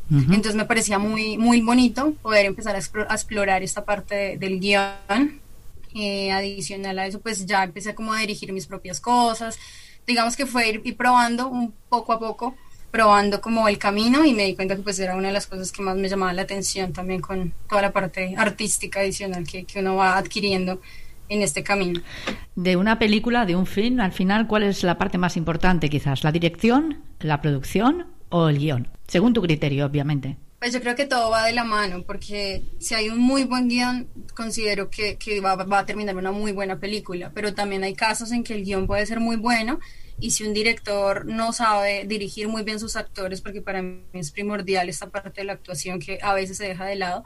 Entonces me parecía muy, muy bonito poder empezar a, explorar esta parte del guion eh, adicional a eso, pues ya empecé como a dirigir mis propias cosas. Digamos que fue ir, probando un poco a poco, probando como el camino y me di cuenta que pues era una de las cosas que más me llamaba la atención también con toda la parte artística adicional que, que uno va adquiriendo en este camino. De una película, de un film, al final, ¿cuál es la parte más importante quizás? ¿La dirección, la producción o el guion? Según tu criterio, obviamente. Pues yo creo que todo va de la mano, porque si hay un muy buen guion, considero que, que va, va, a terminar una muy buena película, pero también hay casos en que el guion puede ser muy bueno y si un director no sabe dirigir muy bien sus actores, porque para mí es primordial esta parte de la actuación que a veces se deja de lado,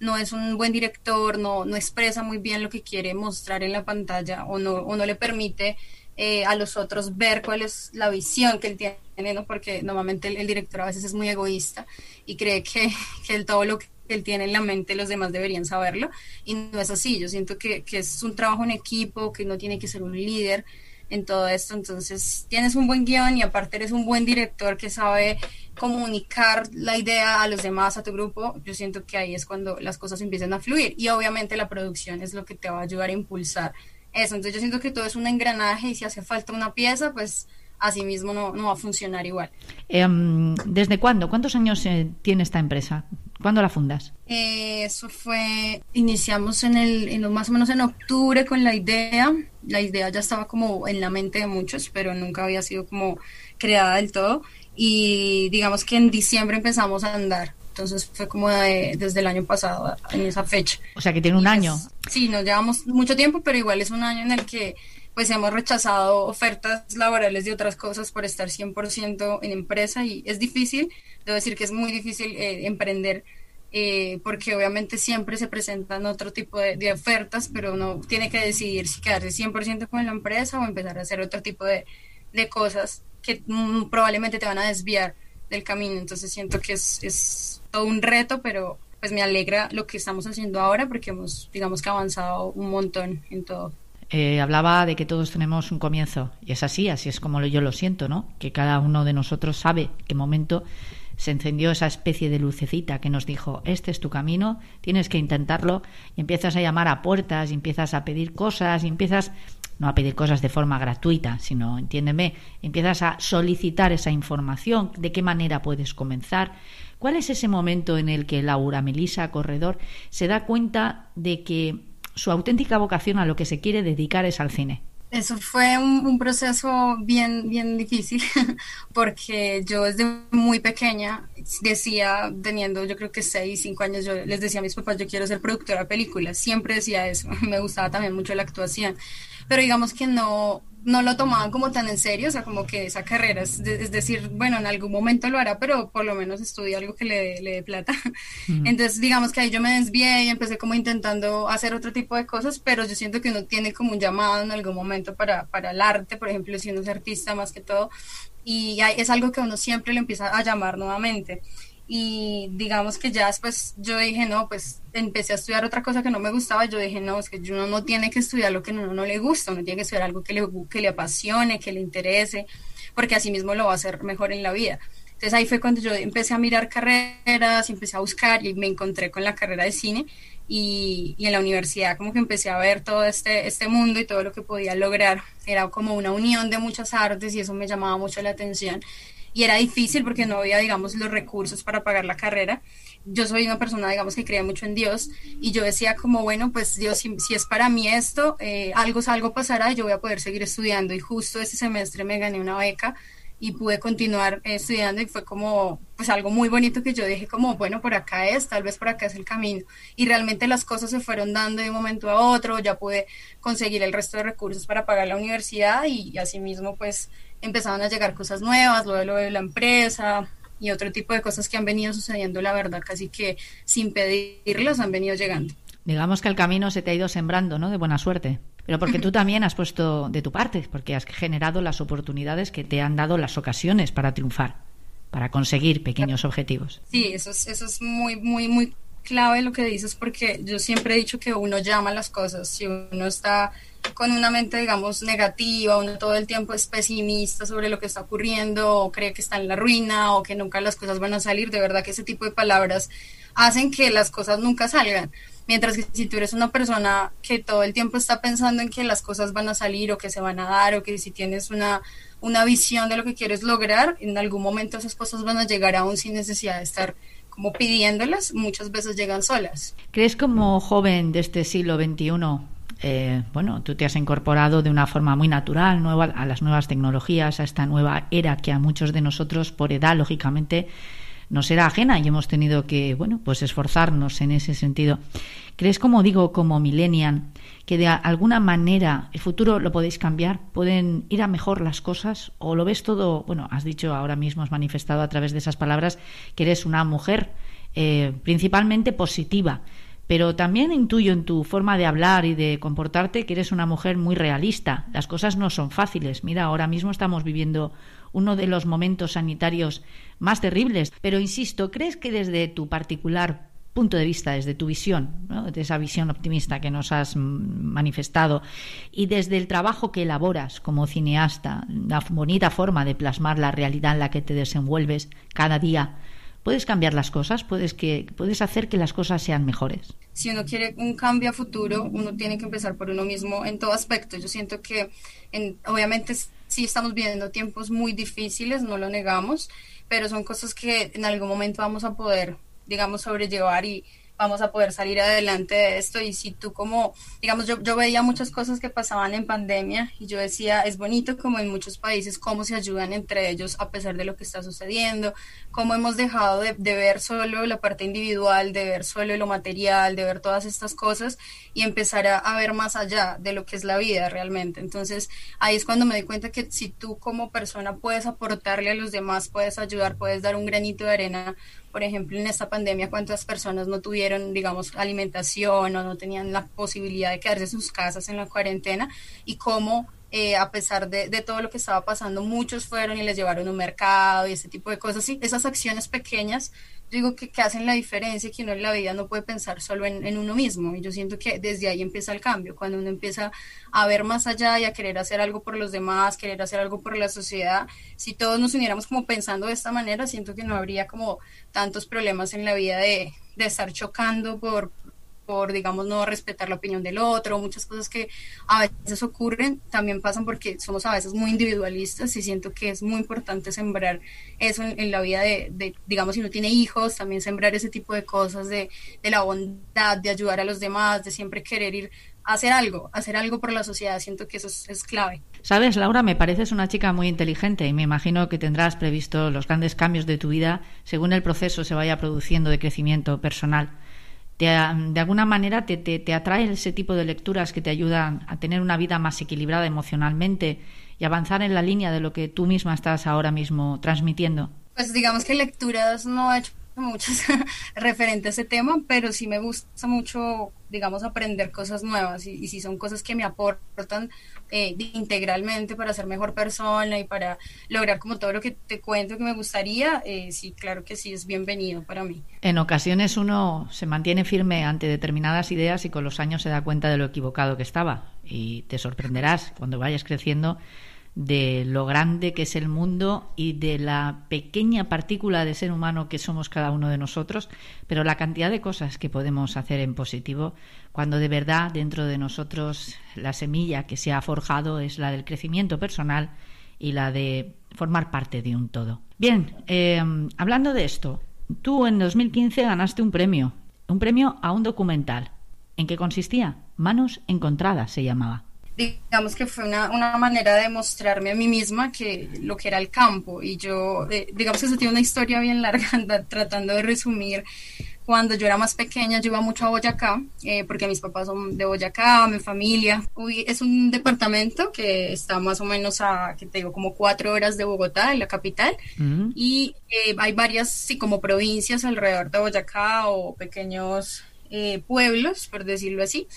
no es un buen director, no, no expresa muy bien lo que quiere mostrar en la pantalla o no, o no le permite eh, a los otros ver cuál es la visión que él tiene, ¿no? porque normalmente el, director a veces es muy egoísta y cree que, que el, todo lo que él tiene en la mente los demás deberían saberlo. Y no es así, yo siento que, que es un trabajo en equipo, que no tiene que ser un líder en todo esto, entonces tienes un buen guion y aparte eres un buen director que sabe comunicar la idea a los demás, a tu grupo, yo siento que ahí es cuando las cosas empiezan a fluir. Y obviamente la producción es lo que te va a ayudar a impulsar eso. Entonces yo siento que todo es un engranaje y si hace falta una pieza, pues así mismo no, no va a funcionar igual. Em, ¿Desde cuándo? ¿Cuántos años eh, tiene esta empresa? ¿Cuándo la fundas? Eh, eso fue, iniciamos en el, en más o menos en octubre con la idea. La idea ya estaba como en la mente de muchos, pero nunca había sido como creada del todo. Y digamos que en diciembre empezamos a andar. Entonces fue como desde el año pasado, en esa fecha. O sea que tiene un pues, año. Sí, nos llevamos mucho tiempo, pero igual es un año en el que pues hemos rechazado ofertas laborales de otras cosas por estar 100% en empresa y es difícil, debo decir que es muy difícil eh, emprender eh, porque obviamente siempre se presentan otro tipo de, ofertas, pero uno tiene que decidir si quedarse 100% con la empresa o empezar a hacer otro tipo de, de cosas que mm, probablemente te van a desviar del camino. Entonces siento que es, es todo un reto, pero pues me alegra lo que estamos haciendo ahora porque hemos, digamos que avanzado un montón en todo. Eh, hablaba de que todos tenemos un comienzo y es así, así es como yo lo siento, ¿no? Que cada uno de nosotros sabe qué momento se encendió esa especie de lucecita que nos dijo, este es tu camino, tienes que intentarlo, y empiezas a llamar a puertas, y empiezas a pedir cosas, y empiezas no a pedir cosas de forma gratuita, sino, entiéndeme, empiezas a solicitar esa información, de qué manera puedes comenzar. ¿Cuál es ese momento en el que Laura Melisa Corredor se da cuenta de que su auténtica vocación a lo que se quiere dedicar es al cine? Eso fue un, proceso bien, bien difícil, porque yo desde muy pequeña decía, teniendo yo creo que seis, cinco años, yo les decía a mis papás, yo quiero ser productora de películas, siempre decía eso, me gustaba también mucho la actuación pero digamos que no, no lo tomaban como tan en serio, o sea, como que esa carrera, es, decir, bueno, en algún momento lo hará, pero por lo menos estudia algo que le, le dé plata. Entonces, digamos que ahí yo me desvié y empecé como intentando hacer otro tipo de cosas, pero yo siento que uno tiene como un llamado en algún momento para, para el arte, por ejemplo, si uno es artista más que todo, y es algo que uno siempre le empieza a llamar nuevamente y digamos que ya después yo dije, no, pues empecé a estudiar otra cosa que no me gustaba, yo dije, no, es que uno no tiene que estudiar lo que uno no le gusta, uno tiene que estudiar algo que le, que le apasione, que le interese, porque así mismo lo va a hacer mejor en la vida. Entonces ahí fue cuando yo empecé a mirar carreras, empecé a buscar y me encontré con la carrera de cine y, y, en la universidad como que empecé a ver todo este, este mundo y todo lo que podía lograr. Era como una unión de muchas artes y eso me llamaba mucho la atención y era difícil porque no había, digamos, los recursos para pagar la carrera, yo soy una persona, digamos, que creía mucho en Dios y yo decía como, bueno, pues Dios, si, es para mí esto, eh, algo, algo pasará y yo voy a poder seguir estudiando. Y justo ese semestre me gané una beca y pude continuar estudiando y fue como, pues algo muy bonito que yo dije como, bueno, por acá es, tal vez por acá es el camino. Y realmente las cosas se fueron dando de un momento a otro, ya pude conseguir el resto de recursos para pagar la universidad y, y asimismo pues empezaron a llegar cosas nuevas, lo de, lo de la empresa, y otro tipo de cosas que han venido sucediendo, la verdad, casi que sin pedirlas han venido llegando. Digamos que el camino se te ha ido sembrando, ¿no? De buena suerte. Pero porque tú también has puesto de tu parte, porque has generado las oportunidades que te han dado las ocasiones para triunfar, para conseguir pequeños objetivos. Sí, eso es, eso es muy, muy, muy clave lo que dices, porque yo siempre he dicho que uno llama las cosas. Si uno está con una mente, digamos, negativa, uno todo el tiempo es pesimista sobre lo que está ocurriendo, o cree que está en la ruina, o que nunca las cosas van a salir, de verdad que ese tipo de palabras hacen que las cosas nunca salgan. Mientras que si tú eres una persona que todo el tiempo está pensando en que las cosas van a salir o que se van a dar o que si tienes una, una visión de lo que quieres lograr, en algún momento esas cosas van a llegar aún sin necesidad de estar como pidiéndolas, muchas veces llegan solas. ¿Crees como joven de este siglo XXI eh, bueno, tú te has incorporado de una forma muy natural nueva, a las nuevas tecnologías, a esta nueva era que a muchos de nosotros, por edad, lógicamente, nos era ajena y hemos tenido que, bueno, pues esforzarnos en ese sentido. ¿Crees, como digo, como millennial, que de alguna manera el futuro lo podéis cambiar? ¿Pueden ir a mejor las cosas? ¿O lo ves todo, bueno, has dicho ahora mismo, has manifestado a través de esas palabras que eres una mujer eh, principalmente positiva? pero también intuyo en tu forma de hablar y de comportarte que eres una mujer muy realista. Las cosas no son fáciles. Mira, ahora mismo estamos viviendo uno de los momentos sanitarios más terribles. Pero insisto, ¿crees que desde tu particular punto de vista, desde tu visión, de esa visión optimista que nos has manifestado, y desde el trabajo que elaboras como cineasta, la bonita forma de plasmar la realidad en la que te desenvuelves cada día, puedes cambiar las cosas, puedes, que, puedes hacer que las cosas sean mejores. Si uno quiere un cambio a futuro, uno tiene que empezar por uno mismo en todo aspecto. Yo siento que, en, obviamente, sí estamos viviendo tiempos muy difíciles, no lo negamos, pero son cosas que en algún momento vamos a poder, digamos, sobrellevar y, vamos a poder salir adelante de esto. Y si tú como, digamos, yo, yo veía muchas cosas que pasaban en pandemia y yo decía, es bonito como en muchos países cómo se ayudan entre ellos a pesar de lo que está sucediendo, cómo hemos dejado de, ver solo la parte individual, de ver solo lo material, de ver todas estas cosas y empezar a, a ver más allá de lo que es la vida realmente. Entonces ahí es cuando me di cuenta que si tú como persona puedes aportarle a los demás, puedes ayudar, puedes dar un granito de arena por ejemplo, en esta pandemia, cuántas personas no tuvieron, digamos, alimentación o no tenían la posibilidad de quedarse en sus casas en la cuarentena y cómo eh, a pesar de, todo lo que estaba pasando, muchos fueron y les llevaron un mercado y ese tipo de cosas. Sí, esas acciones pequeñas, digo que, que, hacen la diferencia, que uno en la vida no puede pensar solo en, uno mismo. Y yo siento que desde ahí empieza el cambio, cuando uno empieza a ver más allá y a querer hacer algo por los demás, querer hacer algo por la sociedad. Si todos nos uniéramos como pensando de esta manera, siento que no habría como tantos problemas en la vida de, de estar chocando por, por, digamos, no respetar la opinión del otro, muchas cosas que a veces ocurren también pasan porque somos a veces muy individualistas y siento que es muy importante sembrar eso en, la vida de, digamos, si uno tiene hijos, también sembrar ese tipo de cosas de, de la bondad, de ayudar a los demás, de siempre querer ir hacer algo, hacer algo por la sociedad, siento que eso es, es clave. Sabes, Laura, me pareces una chica muy inteligente y me imagino que tendrás previsto los grandes cambios de tu vida según el proceso se vaya produciendo de crecimiento personal de alguna manera te, te, te, atrae ese tipo de lecturas que te ayudan a tener una vida más equilibrada emocionalmente y avanzar en la línea de lo que tú misma estás ahora mismo transmitiendo? Pues digamos que lecturas no he hecho muchas referentes a ese tema, pero sí me gusta mucho, digamos, aprender cosas nuevas y, y si son cosas que me aportan eh, integralmente para ser mejor persona y para lograr como todo lo que te cuento que me gustaría, eh, sí, claro que sí, es bienvenido para mí. En ocasiones uno se mantiene firme ante determinadas ideas y con los años se da cuenta de lo equivocado que estaba y te sorprenderás cuando vayas creciendo de lo grande que es el mundo y de la pequeña partícula de ser humano que somos cada uno de nosotros, pero la cantidad de cosas que podemos hacer en positivo cuando de verdad dentro de nosotros la semilla que se ha forjado es la del crecimiento personal y la de formar parte de un todo. Bien, eh, hablando de esto, Tú en 2015 ganaste un premio, un premio a un documental. ¿En qué consistía? Manos encontradas se llamaba digamos que fue una, una, manera de mostrarme a mí misma que lo que era el campo y yo, eh, digamos que eso tiene una historia bien larga tratando de resumir. Cuando yo era más pequeña yo iba mucho a Boyacá eh, porque mis papás son de Boyacá, mi familia. es un departamento que está más o menos a, que te digo, como cuatro horas de Bogotá, en la capital. Y eh, hay varias, sí, como provincias alrededor de Boyacá o pequeños pueblos, por decirlo así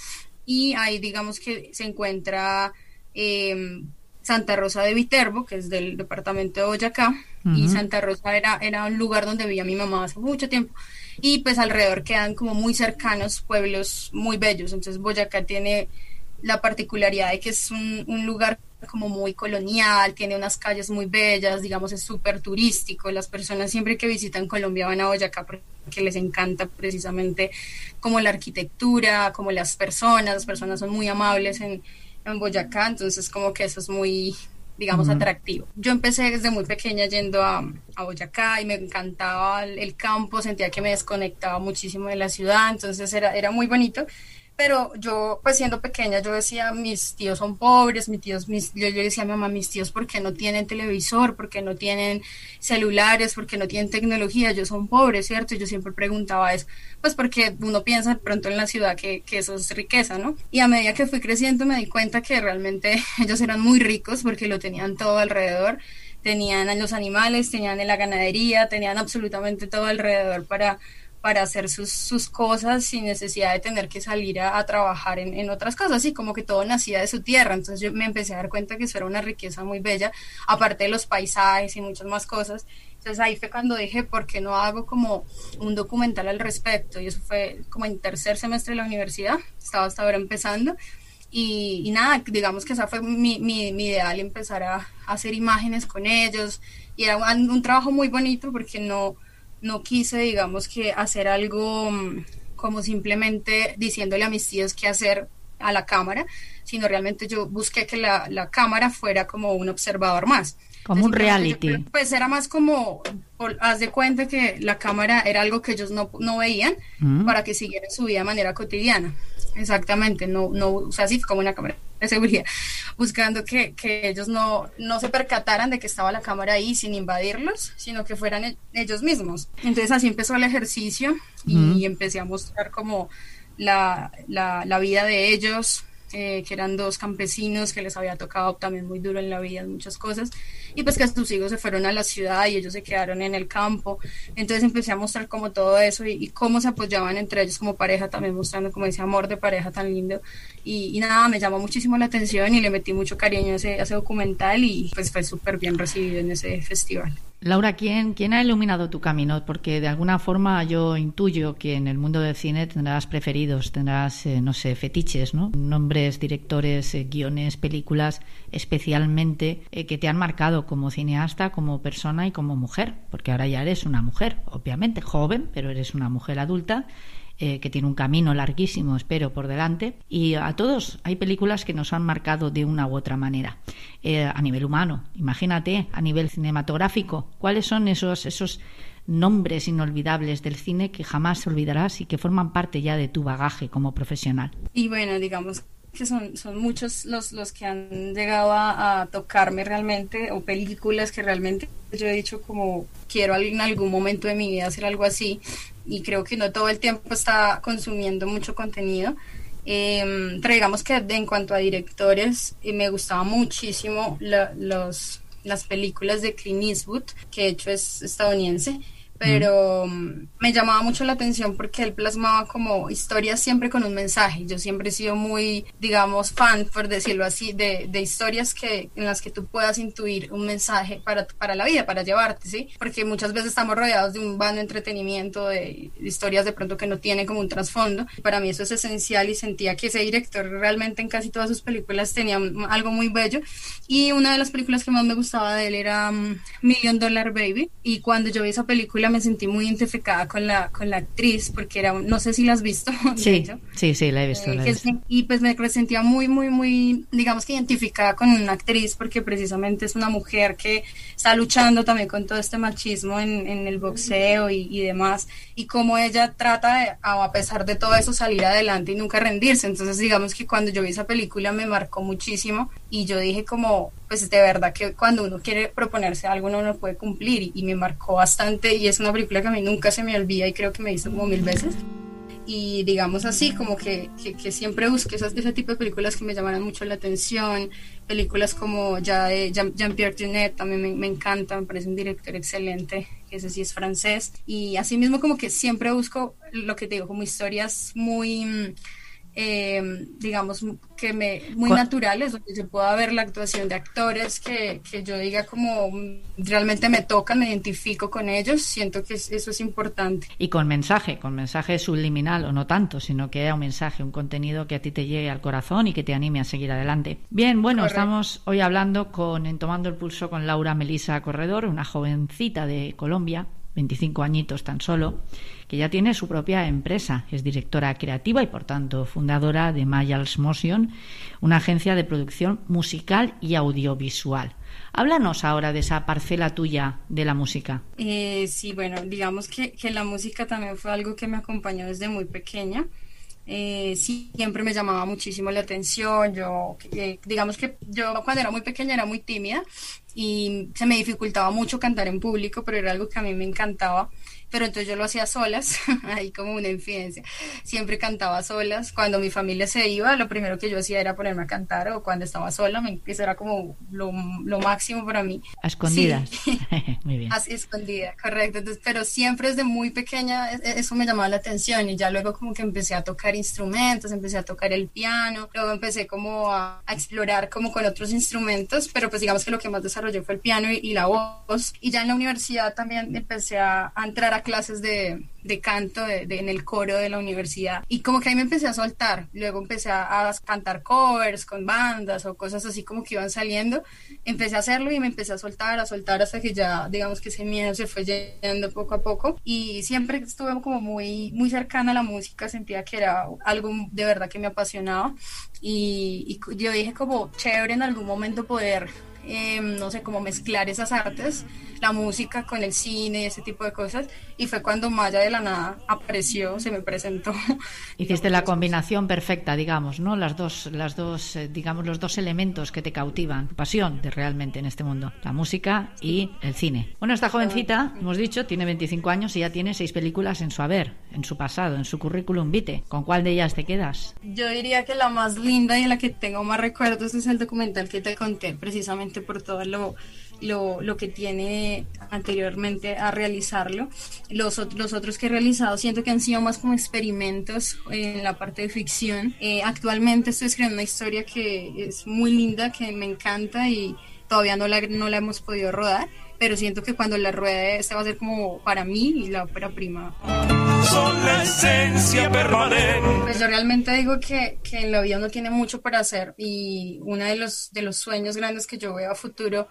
y ahí digamos que se encuentra em, Santa Rosa de Viterbo, que es del departamento de Boyacá, y Santa Rosa era, era un lugar donde vivía mi mamá hace mucho tiempo, y pues alrededor quedan como muy cercanos pueblos muy bellos, entonces Boyacá tiene la particularidad de que es un, un lugar como muy colonial, tiene unas calles muy bellas, digamos es súper turístico, las personas siempre que visitan Colombia van a Boyacá porque les encanta precisamente como la arquitectura, como las personas, las personas son muy amables en, en Boyacá, entonces como que eso es muy, digamos, atractivo. Yo empecé desde muy pequeña yendo a, a Boyacá y me encantaba el, el, campo, sentía que me desconectaba muchísimo de la ciudad, entonces era, era muy bonito pero yo, pues siendo pequeña, yo decía, mis tíos son pobres, mis tíos, mis, yo, yo decía a mi mamá, mis tíos, ¿por qué no tienen televisor? ¿Por qué no tienen celulares? ¿Por qué no tienen tecnología? Ellos son pobres, ¿cierto? Y yo siempre preguntaba eso, pues porque uno piensa de pronto en la ciudad que, que eso es riqueza, ¿no? Y a medida que fui creciendo me di cuenta que realmente ellos eran muy ricos porque lo tenían todo alrededor tenían a los animales, tenían la ganadería, tenían absolutamente todo alrededor para para hacer sus, sus cosas sin necesidad de tener que salir a, trabajar en, en, otras cosas, y como que todo nacía de su tierra. Entonces yo me empecé a dar cuenta que eso era una riqueza muy bella, aparte de los paisajes y muchas más cosas. Entonces ahí fue cuando dije, ¿por qué no hago como un documental al respecto? Y eso fue como en tercer semestre de la universidad, estaba hasta ahora empezando. Y, y nada, digamos que esa fue mi, mi, mi ideal, empezar a, a, hacer imágenes con ellos. Y era un, un trabajo muy bonito porque no no quise, digamos, que hacer algo mm, como simplemente diciéndole a mis tíos qué hacer a la cámara, sino realmente yo busqué que la, la cámara fuera como un observador más. Como un reality. pues era más como, haz de cuenta que la cámara era algo que ellos no, no veían mm. para que siguieran su vida de manera cotidiana. Exactamente, no, no, o sea, sí, como una cámara de seguridad, buscando que, que, ellos no, no se percataran de que estaba la cámara ahí sin invadirlos, sino que fueran e, ellos mismos. Entonces así empezó el ejercicio y, empecé a mostrar como la, la, la vida de ellos, eh, que eran dos campesinos que les había tocado también muy duro en la vida muchas cosas, y pues que sus hijos se fueron a la ciudad y ellos se quedaron en el campo. Entonces empecé a mostrar como todo eso y, cómo se apoyaban entre ellos como pareja, también mostrando como ese amor de pareja tan lindo. Y, nada, me llamó muchísimo la atención y le metí mucho cariño a ese, a ese documental y pues fue súper bien recibido en ese festival. Laura, ¿quién, ¿quién ha iluminado tu camino? Porque de alguna forma yo intuyo que en el mundo del cine tendrás preferidos, tendrás, eh, no sé, fetiches, ¿no? Nombres, directores, eh, guiones, películas especialmente eh, que te han marcado como cineasta, como persona y como mujer, porque ahora ya eres una mujer, obviamente, joven, pero eres una mujer adulta eh, que tiene un camino larguísimo, espero, por delante. Y a todos hay películas que nos han marcado de una u otra manera. Eh, a nivel humano, imagínate, a nivel cinematográfico, ¿cuáles son esos, esos nombres inolvidables del cine que jamás olvidarás y que forman parte ya de tu bagaje como profesional? Y bueno, digamos que son, son muchos los, los que han llegado a, tocarme realmente, o películas que realmente yo he dicho como quiero en algún momento de mi vida hacer algo así, y creo que no todo el tiempo está consumiendo mucho contenido. Eh, pero digamos que en cuanto a directores, eh, me gustaba muchísimo los, las películas de Clint Eastwood, que de hecho es estadounidense pero mm, me llamaba mucho la atención porque él plasmaba como historias siempre con un mensaje. Yo siempre he sido muy, digamos, fan, por decirlo así, de, de historias que, en las que tú puedas intuir un mensaje para, para la vida, para llevarte, ¿sí? Porque muchas veces estamos rodeados de un de entretenimiento, de, historias de pronto que no tienen como un trasfondo. Para mí eso es esencial y sentía que ese director realmente en casi todas sus películas tenía algo muy bello. Y una de las películas que más me gustaba de él era mm, Million Dollar Baby. Y cuando yo vi esa película, película me sentí muy identificada con la, con la actriz, porque era, no sé si la has visto. Sí, sí, sí, la he visto. Eh, y pues me sentía muy, muy, muy, digamos que identificada con una actriz, porque precisamente es una mujer que está luchando también con todo este machismo en, en el boxeo y, y, demás, y cómo ella trata, de, a pesar de todo eso, salir adelante y nunca rendirse. Entonces, digamos que cuando yo vi esa película me marcó muchísimo y yo dije como, pues de verdad que cuando uno quiere proponerse algo no lo puede cumplir y, me marcó bastante y es una película que a mí nunca se me olvida y creo que me hizo como mil veces. Y digamos así, como que, que, siempre busqué esas, ese tipo de películas que me llamaran mucho la atención, películas como ya de Jean-Pierre Jeunet también me, me, encanta, me parece un director excelente, que ese sí es francés, y así mismo como que siempre busco lo que te digo, como historias muy eh, digamos, que me, muy naturales, donde se pueda ver la actuación de actores que, que, yo diga como realmente me tocan, me identifico con ellos, siento que eso es importante. Y con mensaje, con mensaje subliminal, o no tanto, sino que haya un mensaje, un contenido que a ti te llegue al corazón y que te anime a seguir adelante. Bien, bueno, estamos hoy hablando con, en Tomando el Pulso con Laura Melisa Corredor, una jovencita de Colombia, 25 añitos tan solo, que ya tiene su propia empresa. Es directora creativa y, por tanto, fundadora de Mayals Motion, una agencia de producción musical y audiovisual. Háblanos ahora de esa parcela tuya de la música. Eh, sí, bueno, digamos que, que la música también fue algo que me acompañó desde muy pequeña. Eh, siempre me llamaba muchísimo la atención. Yo, eh, digamos que yo cuando era muy pequeña era muy tímida y se me dificultaba mucho cantar en público, pero era algo que a mí me encantaba pero entonces yo lo hacía solas, ahí como una infidencia. Siempre cantaba solas. Cuando mi familia se iba, lo primero que yo hacía era ponerme a cantar o cuando estaba sola, me, eso era como lo, lo máximo para mí. A escondidas. muy bien. Así, escondida, correcto. Entonces, pero siempre desde muy pequeña e, e, eso me llamaba la atención y ya luego como que empecé a tocar instrumentos, empecé a tocar el piano, luego empecé como a, a explorar como con otros instrumentos, pero pues digamos que lo que más desarrollé fue el piano y, y la voz. Y ya en la universidad también empecé a, a entrar a clases de, de canto de, en el coro de la universidad. Y como que ahí me empecé a soltar, luego empecé a, cantar covers con bandas o cosas así como que iban saliendo, empecé a hacerlo y me empecé a soltar, a soltar hasta que ya digamos que ese miedo se fue yendo poco a poco. Y siempre estuve como muy, muy cercana a la música, sentía que era algo de verdad que me apasionaba. Y, y yo dije como chévere en algún momento poder Em, no sé, cómo mezclar esas artes, la música con el cine, ese tipo de cosas. Y fue cuando Maya de la nada apareció, se me presentó. Hiciste la combinación perfecta, digamos, ¿no? Las dos, las dos, eh, digamos, los dos elementos que te cautivan, pasión de realmente en este mundo, la música y el cine. Bueno, esta jovencita, hemos dicho, tiene 25 años y ya tiene seis películas en su haber, en su pasado, en su currículum vitae. ¿Con cuál de ellas te quedas? Yo diría que la más linda y la que tengo más recuerdos es el documental que te conté, precisamente por todo lo, lo, que tiene anteriormente a realizarlo. Los, los otros que he realizado siento que han sido más como experimentos en la parte de ficción. Eh, actualmente estoy escribiendo una historia que es muy linda, que me encanta y todavía no la, no la hemos podido rodar, pero siento que cuando la ruede esta va a ser como para mí y la ópera prima son la esencia permanente. Pues yo realmente digo que, que en la vida uno tiene mucho para hacer y uno de los, de los sueños grandes que yo veo a futuro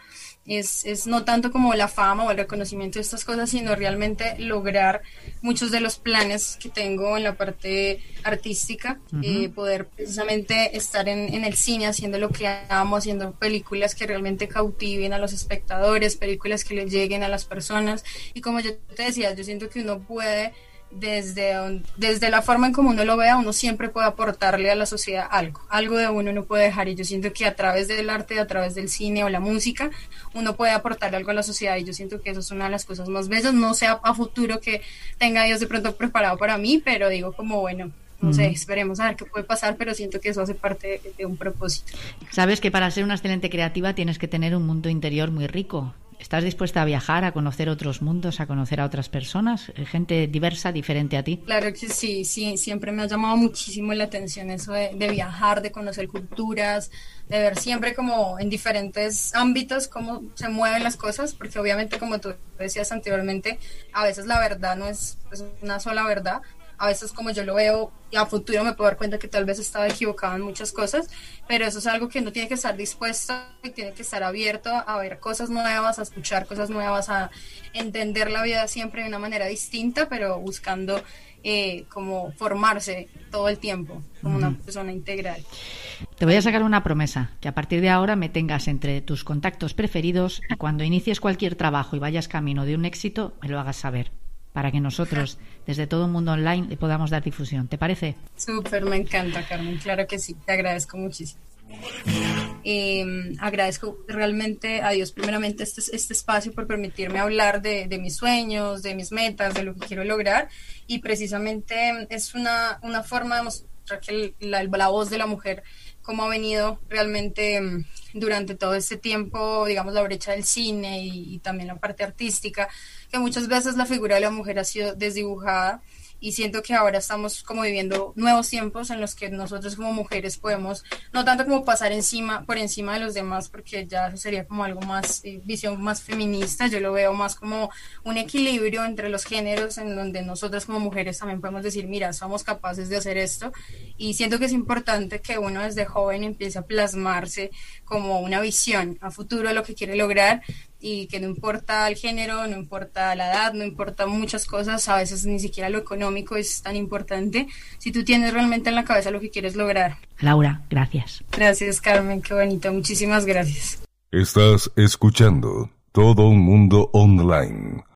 es, es, no tanto como la fama o el reconocimiento de estas cosas, sino realmente lograr muchos de los planes que tengo en la parte artística, eh, poder precisamente estar en, en, el cine haciendo lo que amo, haciendo películas que realmente cautiven a los espectadores, películas que le lleguen a las personas. Y como yo te decía, yo siento que uno puede desde, desde la forma en como uno lo vea, uno siempre puede aportarle a la sociedad algo, algo de uno no puede dejar y yo siento que a través del arte, a través del cine o la música, uno puede aportarle algo a la sociedad y yo siento que eso es una de las cosas más bellas, no sea a futuro que tenga Dios de pronto preparado para mí, pero digo como bueno, no sé, esperemos a ver qué puede pasar, pero siento que eso hace parte de, un propósito. Sabes que para ser una excelente creativa tienes que tener un mundo interior muy rico. ¿Estás dispuesta a viajar, a conocer otros mundos, a conocer a otras personas, eh, gente diversa, diferente a ti? Claro que sí, sí, siempre me ha llamado muchísimo la atención eso de, viajar, de conocer culturas, de ver siempre como en diferentes ámbitos cómo se mueven las cosas, porque obviamente como tú decías anteriormente, a veces la verdad no es, es una sola verdad, a veces como yo lo veo y a futuro me puedo dar cuenta que tal vez estaba equivocado en muchas cosas, pero eso es algo que uno tiene que estar dispuesto y tiene que estar abierto a ver cosas nuevas, a escuchar cosas nuevas, a entender la vida siempre de una manera distinta, pero buscando eh, como formarse todo el tiempo como una persona integral. Te voy a sacar una promesa, que a partir de ahora me tengas entre tus contactos preferidos y cuando inicies cualquier trabajo y vayas camino de un éxito, me lo hagas saber para que nosotros, desde todo el mundo online, podamos dar difusión. ¿Te parece? Súper, me encanta, Carmen. Claro que sí, te agradezco muchísimo. Eh, agradezco realmente a Dios primeramente este, este espacio por permitirme hablar de, mis sueños, de mis metas, de lo que quiero lograr y precisamente es una, una forma de mostrar que la, voz de la mujer como ha venido realmente mm, durante todo este tiempo, digamos, la brecha del cine y, y también la parte artística, que muchas veces la figura de la mujer ha sido desdibujada y siento que ahora estamos como viviendo nuevos tiempos en los que nosotros como mujeres podemos no tanto como pasar encima por encima de los demás porque ya eso sería como algo más eh, visión más feminista. Yo lo veo más como un equilibrio entre los géneros en donde nosotras como mujeres también podemos decir mira somos capaces de hacer esto y siento que es importante que uno desde joven empiece a plasmarse como una visión a futuro de lo que quiere lograr y que no importa el género, no importa la edad, no importa muchas cosas, a veces ni siquiera lo económico es tan importante, si tú tienes realmente en la cabeza lo que quieres lograr. Laura, gracias. Gracias Carmen, qué bonito, muchísimas gracias. Estás escuchando todo un mundo online